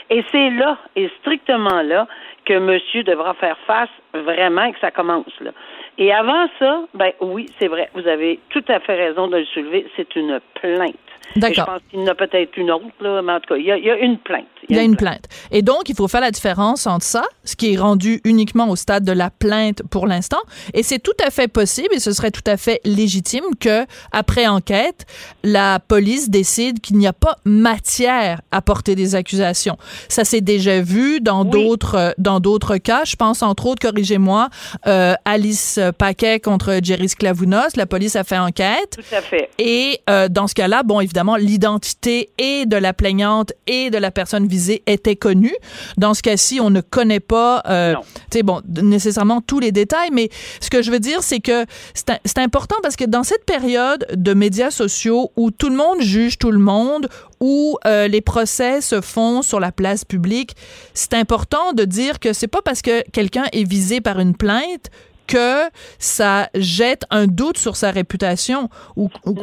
Et c'est là, et strictement là, que monsieur devra faire face vraiment et que ça commence là. Et avant ça, ben oui, c'est vrai, vous avez tout à fait raison de le soulever, c'est une plainte. D'accord. Et je pense qu'il y en a peut-être une autre, là, mais en tout cas, il y a, il y a une plainte. Il y a une plainte. Et donc, il faut faire la différence entre ça, ce qui est rendu uniquement au stade de la plainte pour l'instant, et c'est tout à fait possible et ce serait tout à fait légitime que, après enquête, la police décide qu'il n'y a pas matière à porter des accusations. Ça s'est déjà vu dans d'autres euh, dans d'autres cas. Je pense entre autres, corrigez-moi, euh, Alice Paquet contre Jerry Sklavounos. La police a fait enquête. Tout à fait. Et euh, dans ce cas-là, bon, évidemment, l'identité et de la plaignante et de la personne visée était connue. Dans ce cas-ci, on ne connaît pas, euh, tu sais, bon, nécessairement tous les détails, mais ce que je veux dire, c'est que c'est important parce que dans cette période de médias sociaux où tout le monde juge tout le monde, où euh, les procès se font sur la place publique, c'est important de dire que c'est pas parce que quelqu'un est visé par une plainte que ça jette un doute sur sa réputation. Ou, ou-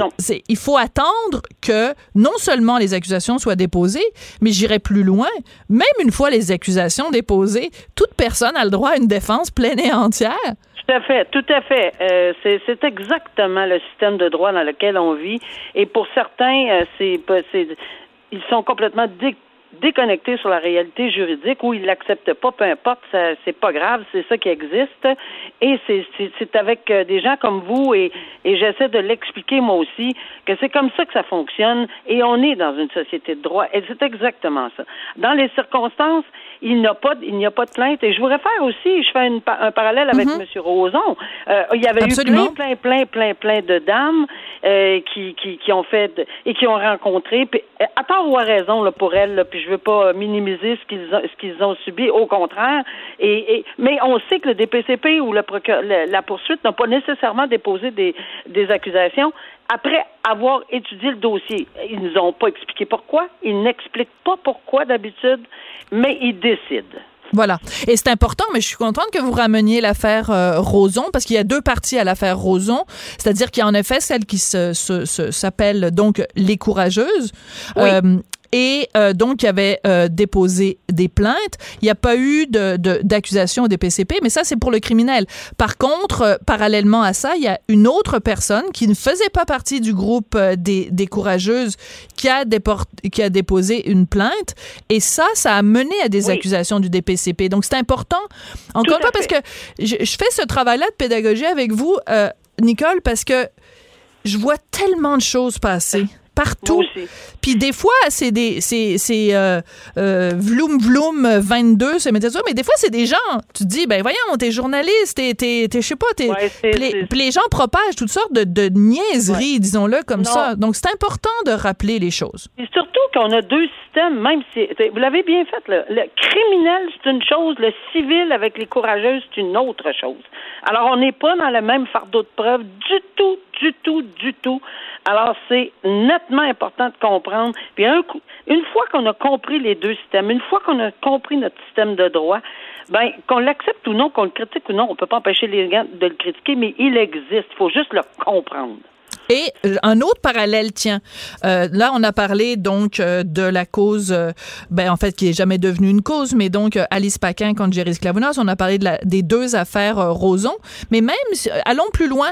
il faut attendre que non seulement les accusations soient déposées, mais j'irai plus loin. Même une fois les accusations déposées, toute personne a le droit à une défense pleine et entière. Tout à fait, tout à fait. Euh, c'est exactement le système de droit dans lequel on vit. Et pour certains, euh, c'est ils sont complètement dé- déconnectés sur la réalité juridique ou ils l'acceptent pas, peu importe, c'est pas grave, c'est ça qui existe. Et c'est- avec euh, des gens comme vous et, et j'essaie de l'expliquer moi aussi que c'est comme ça que ça fonctionne et on est dans une société de droit et c'est exactement ça. Dans les circonstances, il n'y a pas de- il n'y a pas de plainte et je voudrais faire aussi, je fais une un parallèle avec M. Roson. Euh, il y avait Absolument. eu plein, plein, plein, plein, plein de dames euh, qui, qui, qui ont fait et qui ont rencontré, puis, à tort ou à raison là, pour elles, là, puis je veux pas minimiser ce qu'ils ont, ce qu'ils ont subi, au contraire. Et, et- mais on sait que le DPCP ou le procure- le- la poursuite n'a pas nécessairement déposé des, des accusations après avoir étudié le dossier. Ils nous ont pas expliqué pourquoi. Ils n'expliquent pas pourquoi d'habitude, mais ils décident. Voilà. Et c'est important, mais je suis contente que vous rameniez l'affaire euh, Roson, parce qu'il y a deux parties à l'affaire Roson. C'est-à-dire qu'il y a en effet celle qui se, se- se- s'appelle donc Les Courageuses. Euh, et euh, donc, il avait euh, déposé des plaintes. Il n'y a pas eu de, de- d'accusation au DPCP, mais ça, c'est pour le criminel. Par contre, euh, parallèlement à ça, il y a une autre personne qui ne faisait pas partie du groupe des, des courageuses qui a, déport- qui a déposé une plainte. Et ça, ça a mené à des accusations du DPCP. Donc, c'est important. Encore une fois, parce que je, je fais ce travail-là de pédagogie avec vous, Nicole, parce que je vois tellement de choses passer partout. Puis des fois, c'est des c'est c'est euh, euh, vloom vloom 22 c'est médias sociaux, mais des fois c'est des gens. Tu te dis ben voyons, t'es journaliste, t'es je sais pas, t'es puis les, gens propagent toutes sortes de, de niaiseries, disons-le comme Non. ça. Donc c'est important de rappeler les choses. Et surtout qu'on a deux systèmes, même si vous l'avez bien fait, là. le criminel c'est une chose, le civil avec les courageuses c'est une autre chose. Alors on n'est pas dans le même fardeau de preuve du tout, du tout, du tout. Alors c'est nettement important de comprendre. Puis une fois qu'on a compris les deux systèmes, une fois qu'on a compris notre système de droit, ben qu'on l'accepte ou non, qu'on le critique ou non, on peut pas empêcher les gens de le critiquer, mais il existe. Il faut juste le comprendre. Et euh, un autre parallèle, tiens, euh, là on a parlé donc euh, de la cause, euh, ben en fait qui est jamais devenue une cause, mais donc Alice Paquin contre Jerry Sklavounos, on a parlé de la, des deux affaires Roson, mais même allons plus loin,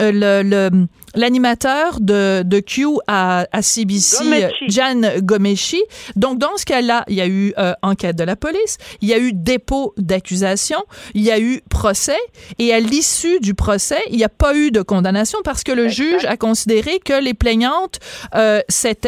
le- l'animateur de, de Q à, à CBC, Gomeshi. euh, Jan Gomeshi. Donc, dans ce cas-là, il y a eu euh, enquête de la police, il y a eu dépôt d'accusation, il y a eu procès, et à l'issue du procès, il n'y a pas eu de condamnation parce que le juge a considéré que les plaignantes euh,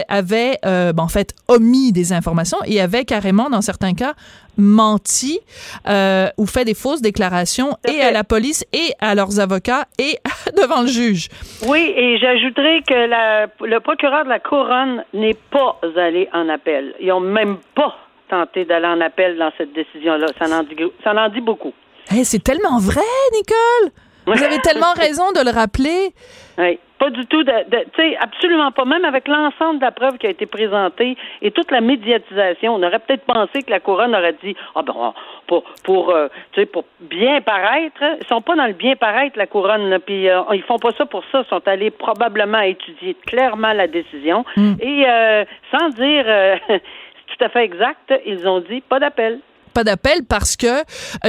avaient, euh, ben, en fait, omis des informations et avaient carrément, dans certains cas, menti euh, ou fait des fausses déclarations et à la police et à leurs avocats et devant le juge. Oui, et j'ajouterai que la- le procureur de la couronne n'est pas allé en appel. Ils ont même pas tenté d'aller en appel dans cette décision-là. Ça en dit, ça en dit beaucoup. Hey, c'est tellement vrai, Nicole! Vous avez tellement raison de le rappeler. Oui, pas du tout. De, de- tu sais, absolument pas. Même avec l'ensemble de la preuve qui a été présentée et toute la médiatisation, on aurait peut-être pensé que la couronne aurait dit, ah ben, on- pour pour euh, tu sais, pour bien paraître, ils sont pas dans le bien paraître la couronne. Puis euh, ils font pas ça pour ça. Ils sont allés probablement étudier clairement la décision et euh, sans dire euh, tout à fait exact, ils ont dit pas d'appel. Pas d'appel parce que euh,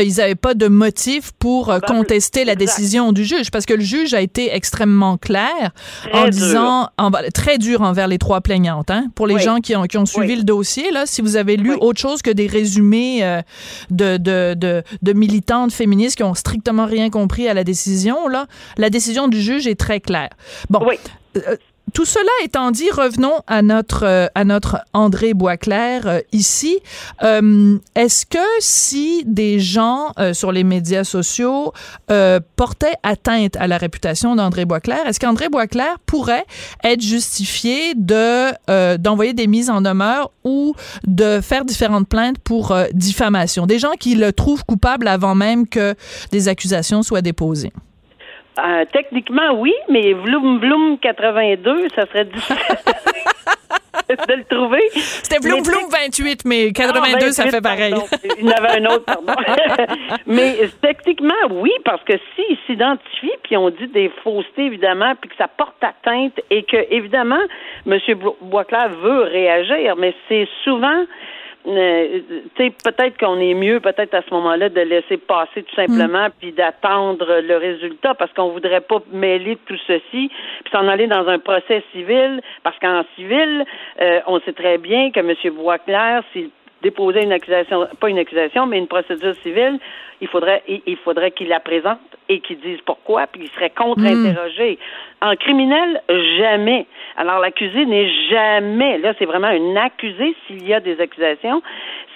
ils n'avaient pas de motif pour euh, contester la décision du juge, parce que le juge a été extrêmement clair en dur. disant en- très dur envers les trois plaignantes. Hein, pour les Oui. gens qui ont, qui ont suivi le dossier, là, si vous avez lu autre chose que des résumés euh, de, de, de, de militantes féministes qui ont strictement rien compris à la décision, là, la décision du juge est très claire. Bon. Euh, tout cela étant dit, revenons à notre euh, à notre André Boisclair euh, ici. Euh, Est-ce que si des gens sur les médias sociaux portaient atteinte à la réputation d'André Boisclair, est-ce qu'André Boisclair pourrait être justifié de d'envoyer des mises en demeure ou de faire différentes plaintes pour diffamation? Des gens qui le trouvent coupable avant même que des accusations soient déposées. Euh, techniquement, oui, mais Vloom Vloom 82, ça serait difficile. de le trouver. C'était Bloom Bloom 28, mais 82, Ah, ça 28, fait pareil. Il y en avait un autre, pardon. Mais techniquement, oui, parce que s'ils s'identifient, puis on dit des faussetés, évidemment, puis que ça porte atteinte, et que, évidemment, M. Boisclair veut réagir, mais c'est souvent... euh, tu sais, peut-être qu'on est mieux, peut-être à ce moment-là, de laisser passer tout simplement, puis d'attendre le résultat, parce qu'on voudrait pas mêler tout ceci, puis s'en aller dans un procès civil, parce qu'en civil, euh, on sait très bien que M. Boisclair, s'il déposait une accusation, pas une accusation, mais une procédure civile, il faudrait, il, il faudrait qu'il la présente et qu'il dise pourquoi, puis il serait contre-interrogé. En criminel, jamais. Alors l'accusé n'est jamais, là c'est vraiment un accusé s'il y a des accusations,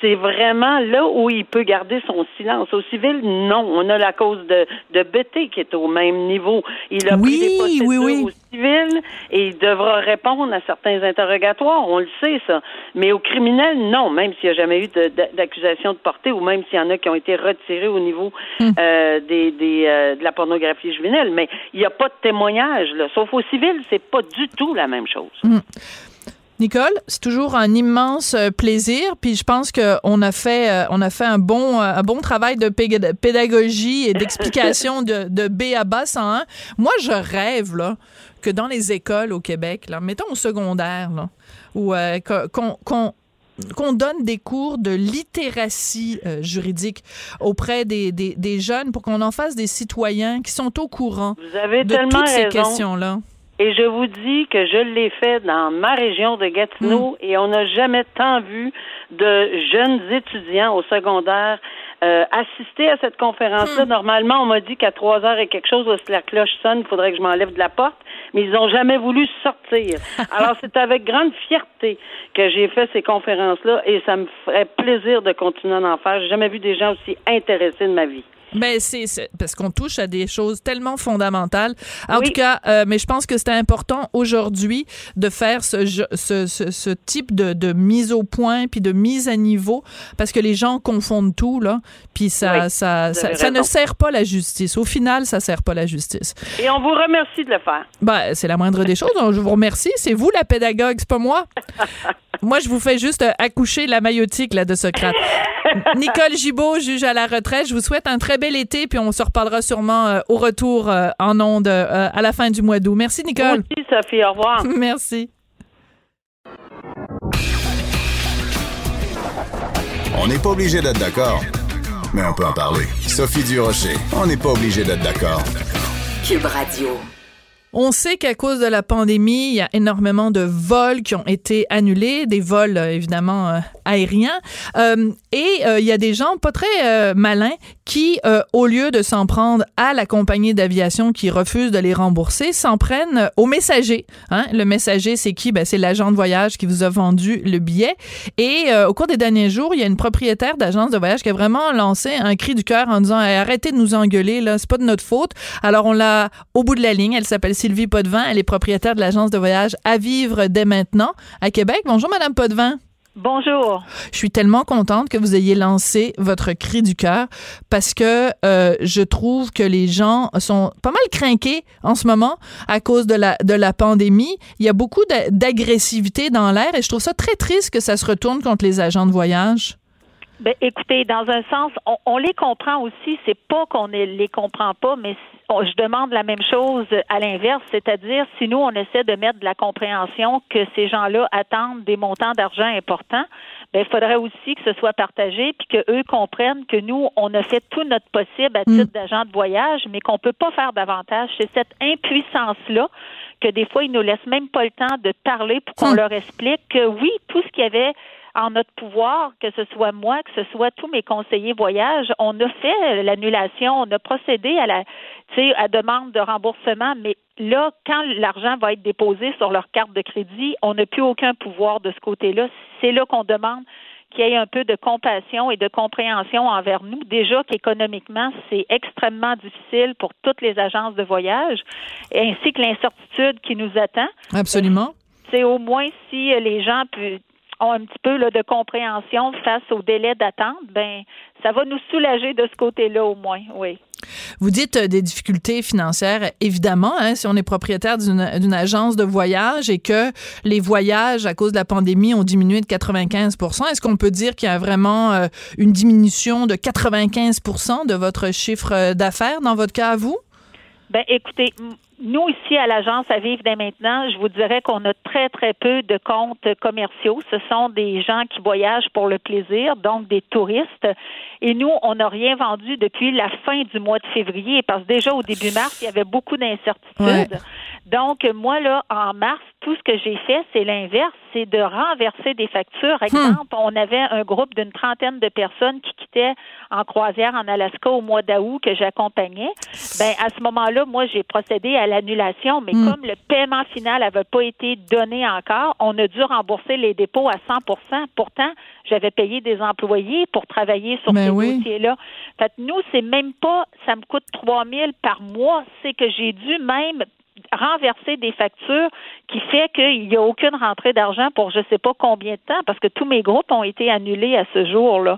c'est vraiment là où il peut garder son silence. Au civil, non. On a la cause de, de Betté qui est au même niveau. Il a pris des procédures au civil et il devra répondre à certains interrogatoires. On le sait, ça. Mais au criminel, non. Même s'il n'y a jamais eu de- d'accusation de portée ou même s'il y en a qui ont été retirés au niveau euh, des, des, euh, de la pornographie juvénile. Mais il n'y a pas de témoignage, là. Sauf au civil, c'est pas du tout la même chose. Mm. Nicole, c'est toujours un immense euh, plaisir, puis je pense qu'on a fait, euh, on a fait un bon, euh, un bon travail de pédagogie et d'explication de, de B à bas 101. Moi, je rêve là que dans les écoles au Québec, là, mettons au secondaire, là, où euh, qu'on donne des cours de littératie euh, juridique auprès des, des, des jeunes pour qu'on en fasse des citoyens qui sont au courant Vous avez de toutes ces questions-là. Et je vous dis que je l'ai fait dans ma région de Gatineau et on n'a jamais tant vu de jeunes étudiants au secondaire euh, assister à cette conférence-là. Normalement, on m'a dit qu'à trois heures et quelque chose, lorsque la cloche sonne, il faudrait que je m'enlève de la porte, mais ils n'ont jamais voulu sortir. Alors, c'est avec grande fierté que j'ai fait ces conférences-là et ça me ferait plaisir de continuer à en faire. J'ai jamais vu des gens aussi intéressés de ma vie. Ben c'est parce qu'on touche à des choses tellement fondamentales. En tout cas, euh, mais je pense que c'est important aujourd'hui de faire ce, ce, ce, ce type de, de mise au point puis de mise à niveau parce que les gens confondent tout là. Puis ça, Oui, ça, ça, ne sert pas la justice. Au final, ça sert pas la justice. Et on vous remercie de le faire. Ben, c'est la moindre des choses. Je vous remercie. C'est vous la pédagogue, c'est pas moi. moi, je vous fais juste euh, accoucher la maillotique là, de Socrate. Nicole Gibault, juge à la retraite. Je vous souhaite un très bel été, puis on se reparlera sûrement euh, au retour euh, en ondes euh, à la fin du mois d'août. Merci, Nicole. Aussi, Sophie. Au revoir. Merci. On n'est pas obligé d'être d'accord, mais on peut en parler. Sophie Durocher, on n'est pas obligé d'être d'accord. Cube Radio. On sait qu'à cause de la pandémie, il y a énormément de vols qui ont été annulés, des vols euh, évidemment euh, aériens, Euh, et il y a des gens pas très malins qui, au lieu de s'en prendre à la compagnie d'aviation qui refuse de les rembourser, s'en prennent au messager. Hein? Le messager, c'est qui? Ben c'est l'agent de voyage qui vous a vendu le billet. Et au cours des derniers jours, il y a une propriétaire d'agence de voyage qui a vraiment lancé un cri du cœur en disant arrêtez de nous engueuler là, c'est pas de notre faute. Alors on l'a au bout de la ligne. Elle s'appelle Sylvie Potvin. Elle est propriétaire de l'agence de voyage à vivre dès maintenant à Québec. Bonjour Madame Potvin. Bonjour. Je suis tellement contente que vous ayez lancé votre cri du cœur parce que euh, je trouve que les gens sont pas mal craqués en ce moment à cause de la, de la pandémie. Il y a beaucoup d'a- d'agressivité dans l'air et je trouve ça très triste que ça se retourne contre les agents de voyage. Ben, écoutez, dans un sens, on, on les comprend aussi. C'est pas qu'on ne les comprend pas, mais on- je demande la même chose à l'inverse, c'est-à-dire si nous on essaie de mettre de la compréhension que ces gens-là attendent des montants d'argent importants, ben il faudrait aussi que ce soit partagé puis que eux comprennent que nous on a fait tout notre possible à titre d'agent de voyage, mais qu'on peut pas faire davantage. C'est cette impuissance-là que des fois ils nous laissent même pas le temps de parler pour qu'on leur explique que oui, tout ce qu'il y avait en notre pouvoir, que ce soit moi, que ce soit tous mes conseillers voyage, on a fait l'annulation, on a procédé à la, à demande de remboursement, mais là, quand l'argent va être déposé sur leur carte de crédit, on n'a plus aucun pouvoir de ce côté-là. C'est là qu'on demande qu'il y ait un peu de compassion et de compréhension envers nous. Déjà qu'économiquement, c'est extrêmement difficile pour toutes les agences de voyage, ainsi que l'incertitude qui nous attend Absolument. c'est au moins si les gens ont un petit peu là, de compréhension face au délai d'attente, ben ça va nous soulager de ce côté-là au moins, oui. Vous dites euh, des difficultés financières, évidemment, hein, si on est propriétaire d'une agence de voyage et que les voyages à cause de la pandémie ont diminué de 95% est-ce qu'on peut dire qu'il y a vraiment euh, une diminution de 95% de votre chiffre euh, d'affaires dans votre cas à vous? Ben, écoutez, nous, ici, à l'agence à vivre dès maintenant, je vous dirais qu'on a très, très peu de comptes commerciaux. Ce sont des gens qui voyagent pour le plaisir, donc des touristes. Et nous, on n'a rien vendu depuis la fin du mois de février, parce que déjà au début mars, il y avait beaucoup d'incertitudes. Donc, moi, là, en mars, tout ce que j'ai fait, c'est l'inverse, c'est de renverser des factures. Hmm. Exemple, on avait un groupe d'une trentaine de personnes qui quittaient en croisière en Alaska au mois d'août que j'accompagnais. Ben, à ce moment-là, moi, j'ai procédé à l'annulation, mais Hmm. comme le paiement final n'avait pas été donné encore, on a dû rembourser les dépôts à 100% Pourtant, j'avais payé des employés pour travailler sur Ben ces oui. Fait nous, c'est même pas, ça me coûte 3 000 par mois, c'est que j'ai dû même renverser des factures qui fait qu'il n'y a aucune rentrée d'argent pour je sais pas combien de temps parce que tous mes groupes ont été annulés à ce jour-là.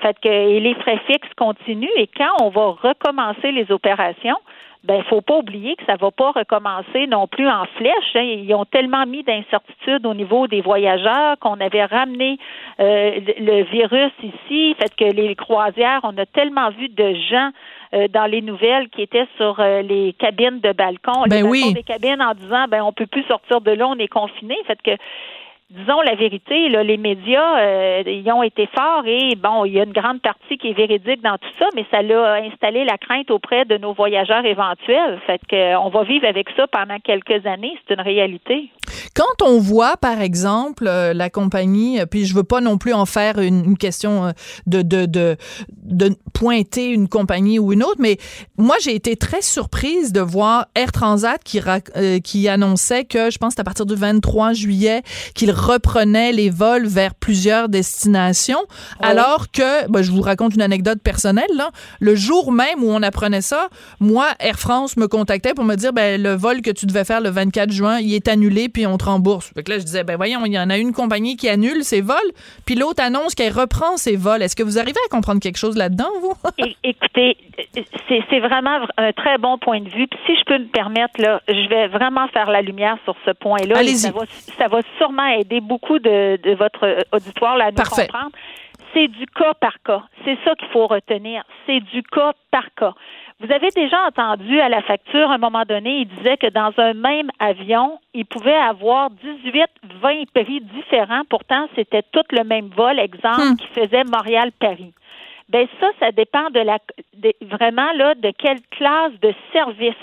Fait que les frais fixes continuent et quand on va recommencer les opérations, ben faut pas oublier que ça va pas recommencer non plus en flèche. hein. Ils ont tellement mis d'incertitudes au niveau des voyageurs qu'on avait ramené euh, le virus ici, fait que les croisières, on a tellement vu de gens euh, dans les nouvelles qui étaient sur euh, les cabines de balcon, Ben les balcons oui. des cabines en disant ben on peut plus sortir de là, on est confiné. Fait que disons la vérité, les médias, euh, ils ont été forts et bon, il y a une grande partie qui est véridique dans tout ça, mais ça l'a installé la crainte auprès de nos voyageurs éventuels. Fait que euh, va vivre avec ça pendant quelques années, c'est une réalité. Quand on voit, par exemple, euh, la compagnie, euh, puis je veux pas non plus en faire une, une question euh, de, de, de, de pointer une compagnie ou une autre, mais moi, j'ai été très surprise de voir Air Transat qui, euh, qui annonçait que, je pense à partir du 23 juillet, qu'il reprenait les vols vers plusieurs destinations, alors que, ben, je vous raconte une anecdote personnelle, là, le jour même où on apprenait ça, moi, Air France me contactait pour me dire, ben, le vol que tu devais faire le 24 juin, il est annulé, puis on te rembourse. Fait que là, je disais, ben voyons, il y en a une compagnie qui annule ses vols, puis l'autre annonce qu'elle reprend ses vols. Est-ce que vous arrivez à comprendre quelque chose là-dedans, vous? Écoutez, c'est vraiment un très bon point de vue. Puis si je peux me permettre, là, je vais vraiment faire la lumière sur ce point-là. Ça va, ça va sûrement aider beaucoup de, de votre euh, auditoire là, à nous Parfait. comprendre. C'est du cas par cas. C'est ça qu'il faut retenir. C'est du cas par cas. Vous avez déjà entendu à la facture, à un moment donné, il disait que dans un même avion, il pouvait avoir 18, 20 prix différents. Pourtant, c'était tout le même vol, exemple, qui faisait Montréal-Paris. Ben ça, ça dépend de la de- vraiment là de quelle classe de service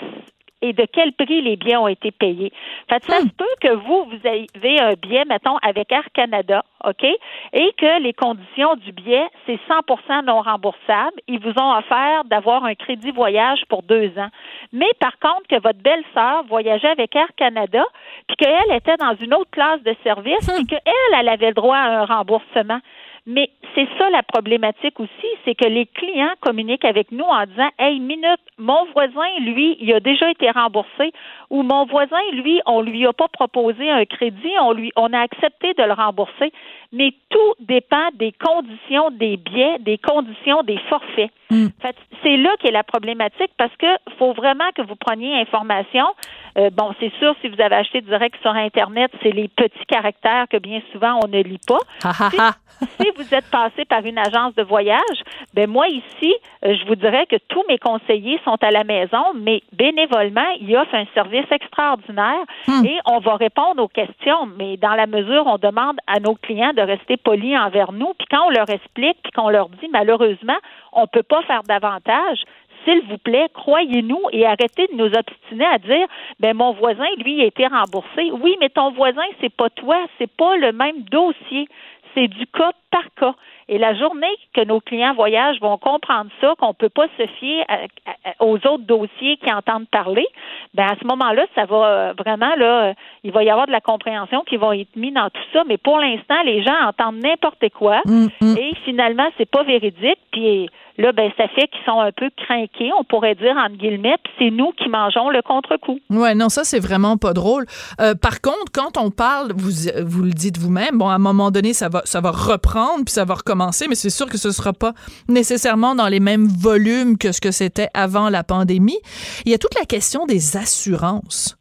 et de quel prix les biens ont été payés. Fait que ça se peut que vous, vous avez un billet, mettons, avec Air Canada, OK, et que les conditions du billet, c'est 100% non remboursable. Ils vous ont offert d'avoir un crédit voyage pour deux ans. Mais par contre, que votre belle-sœur voyageait avec Air Canada, puis qu'elle était dans une autre classe de service, puis qu'elle, elle avait le droit à un remboursement. Mais c'est ça la problématique aussi, c'est que les clients communiquent avec nous en disant Hey, minute, mon voisin, lui, il a déjà été remboursé ou mon voisin, lui, on lui a pas proposé un crédit, on lui on a accepté de le rembourser. Mais tout dépend des conditions des billets, des conditions des forfaits. Fait, c'est là qu'est la problématique parce que faut vraiment que vous preniez information. Euh, bon, c'est sûr, si vous avez acheté direct sur Internet, c'est les petits caractères que bien souvent on ne lit pas. si, si vous êtes passé par une agence de voyage, ben moi ici, euh, je vous dirais que tous mes conseillers sont à la maison, mais bénévolement, ils offrent un service extraordinaire et on va répondre aux questions. Mais dans la mesure, on demande à nos clients de rester polis envers nous. Puis quand on leur explique, puis qu'on leur dit malheureusement, on peut pas faire davantage. S'il vous plaît, croyez-nous et arrêtez de nous obstiner à dire ben mon voisin, lui, a été remboursé. Oui, mais ton voisin, c'est pas toi, c'est pas le même dossier. C'est du cas par cas. Et la journée que nos clients voyagent vont comprendre ça, qu'on peut pas se fier aux autres dossiers qui entendent parler, ben à ce moment-là, ça va euh, vraiment là, euh, il va y avoir de la compréhension qui va être mise dans tout ça. Mais pour l'instant, les gens entendent n'importe quoi Mm, mm. et finalement, c'est pas véridique. Puis là, ben ça fait qu'ils sont un peu craqués, on pourrait dire entre guillemets. Puis c'est nous qui mangeons le contre-coup. Ouais, non, ça c'est vraiment pas drôle. Euh, par contre, quand on parle, vous vous le dites vous-même, bon, à un moment donné, ça va, ça va reprendre puis ça va recommencer, mais c'est sûr que ce sera pas nécessairement dans les mêmes volumes que ce que c'était avant la pandémie. Il y a toute la question des assurances.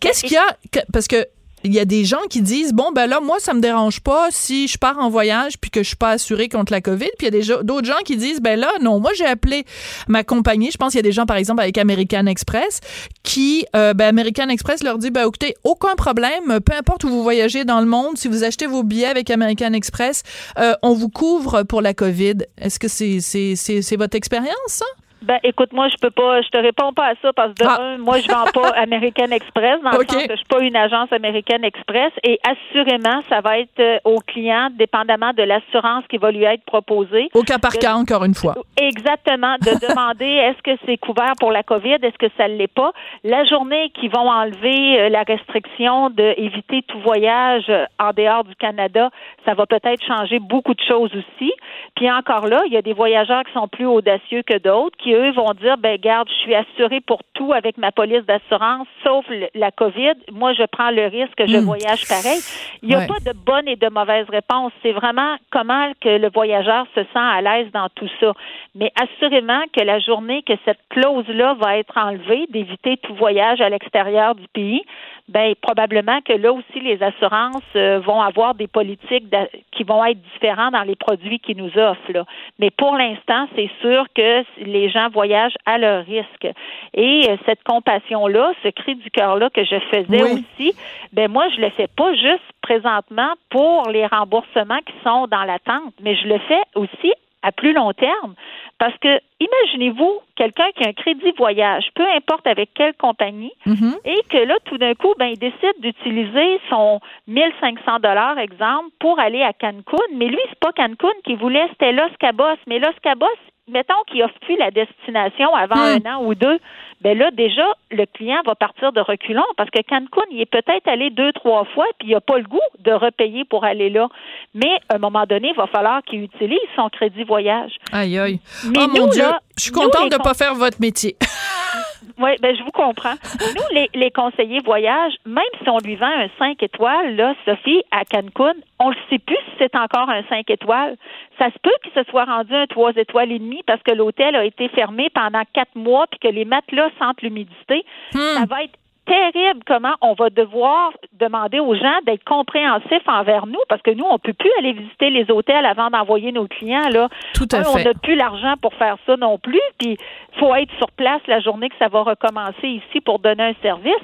Qu'est-ce qu'il y a que- parce que il y a des gens qui disent bon ben là moi ça me dérange pas si je pars en voyage puis que je suis pas assuré contre la Covid. Puis il y a d'autres gens qui disent ben là non moi j'ai appelé ma compagnie. Je pense qu'il y a des gens par exemple avec American Express qui euh, ben American Express leur dit ben écoutez aucun problème. Peu importe où vous voyagez dans le monde si vous achetez vos billets avec American Express euh, on vous couvre pour la Covid. Est-ce que c'est c'est c'est c'est votre expérience ça? Ben, écoute, moi, je peux pas, je te réponds pas à ça parce que de un, moi, je vends pas American Express dans Ah. Le sens que je suis pas une agence American Express et assurément, ça va être euh, au client, dépendamment de l'assurance qui va lui être proposée. au cas par De- cas encore une fois Exactement, de demander est-ce que c'est couvert pour la COVID, est-ce que ça ne l'est pas? La journée qu'ils vont enlever euh, la restriction d'éviter tout voyage euh, en dehors du Canada, ça va peut-être changer beaucoup de choses aussi. Puis encore là, il y a des voyageurs qui sont plus audacieux que d'autres, qui eux vont dire, ben garde, je suis assuré pour tout avec ma police d'assurance, sauf le- la COVID. Moi, je prends le risque, je Hmm. voyage pareil. Il n'y a Ouais. pas de bonne et de mauvaise réponse. C'est vraiment comment que le voyageur se sent à l'aise dans tout ça. Mais assurément que la journée que cette clause-là va être enlevée, d'éviter tout voyage à l'extérieur du pays, ben probablement que là aussi les assurances euh, vont avoir des politiques qui vont être différentes dans les produits qu'ils nous offrent. Là. Mais pour l'instant, c'est sûr que les gens voyagent à leur risque. Et euh, cette compassion-là, ce cri du cœur-là que je faisais Oui. aussi, ben moi, je le fais pas juste présentement pour les remboursements qui sont dans l'attente, mais je le fais aussi à plus long terme. Parce que imaginez-vous quelqu'un qui a un crédit voyage, peu importe avec quelle compagnie, Mhm. et que là, tout d'un coup, ben, il décide d'utiliser son 1500 dollars, exemple, pour aller à Cancun. Mais lui, c'est pas Cancun qu'il voulait, c'était Los Cabos. Mais Los Cabos, mettons qu'il a fui la destination avant Hmm. un an ou deux, ben là, déjà, le client va partir de reculons parce que Cancun, il est peut-être allé deux, trois fois, puis il n'a pas le goût de repayer pour aller là. Mais à un moment donné, il va falloir qu'il utilise son crédit voyage. aïe aïe Mais oh mon dieu là, je suis contente de con- pas faire votre métier Oui, ben je vous comprends. Nous, les, les conseillers voyage, même si on lui vend un 5 étoiles, là, Sophie, à Cancun, on ne sait plus si c'est encore un 5 étoiles. Ça se peut qu'il se soit rendu un 3 étoiles et demi parce que l'hôtel a été fermé pendant quatre mois puis que les matelas sentent l'humidité. Ça va être terrible comment on va devoir demander aux gens d'être compréhensifs envers nous parce que nous, on peut plus aller visiter les hôtels avant d'envoyer nos clients. Là. Tout à Un, fait. On n'a plus l'argent pour faire ça non plus. Puis, faut être sur place la journée que ça va recommencer ici pour donner un service.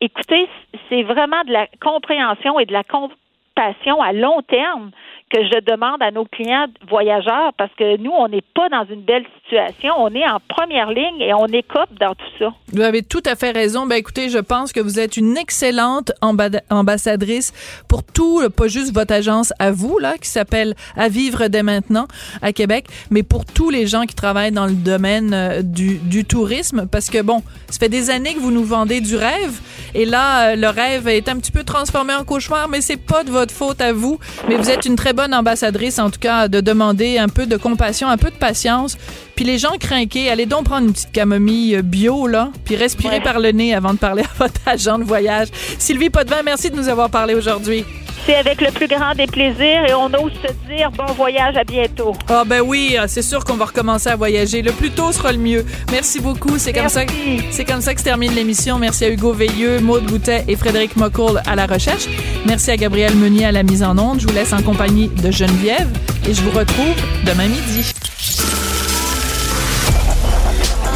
Écoutez, c'est vraiment de la compréhension et de la compassion à long terme que je demande à nos clients voyageurs parce que nous, on n'est pas dans une belle On est en première ligne et on écope dans tout ça. Vous avez tout à fait raison. Ben écoutez, je pense que vous êtes une excellente amba- ambassadrice pour tout, euh, pas juste votre agence à vous là, qui s'appelle À vivre dès maintenant à Québec, mais pour tous les gens qui travaillent dans le domaine euh, du, du tourisme, parce que bon, ça fait des années que vous nous vendez du rêve, et là, euh, le rêve est un petit peu transformé en cauchemar, mais c'est pas de votre faute à vous. Mais vous êtes une très bonne ambassadrice, en tout cas, de demander un peu de compassion, un peu de patience. Puis les gens craqués, allez donc prendre une petite camomille euh, bio, là, puis respirer Ouais. par le nez avant de parler à votre agent de voyage. Sylvie Potvin, merci de nous avoir parlé aujourd'hui. C'est avec le plus grand des plaisirs et on ose se dire bon voyage, à bientôt. Ah ben oui, c'est sûr qu'on va recommencer à voyager. Le plus tôt sera le mieux. Merci beaucoup. C'est comme ça, c'est comme ça que se termine l'émission. Merci à Hugo Veilleux, Maude Boutet et Frédéric Mocoul à la recherche. Merci à Gabriel Meunier à la mise en onde. Je vous laisse en compagnie de Geneviève et je vous retrouve demain midi.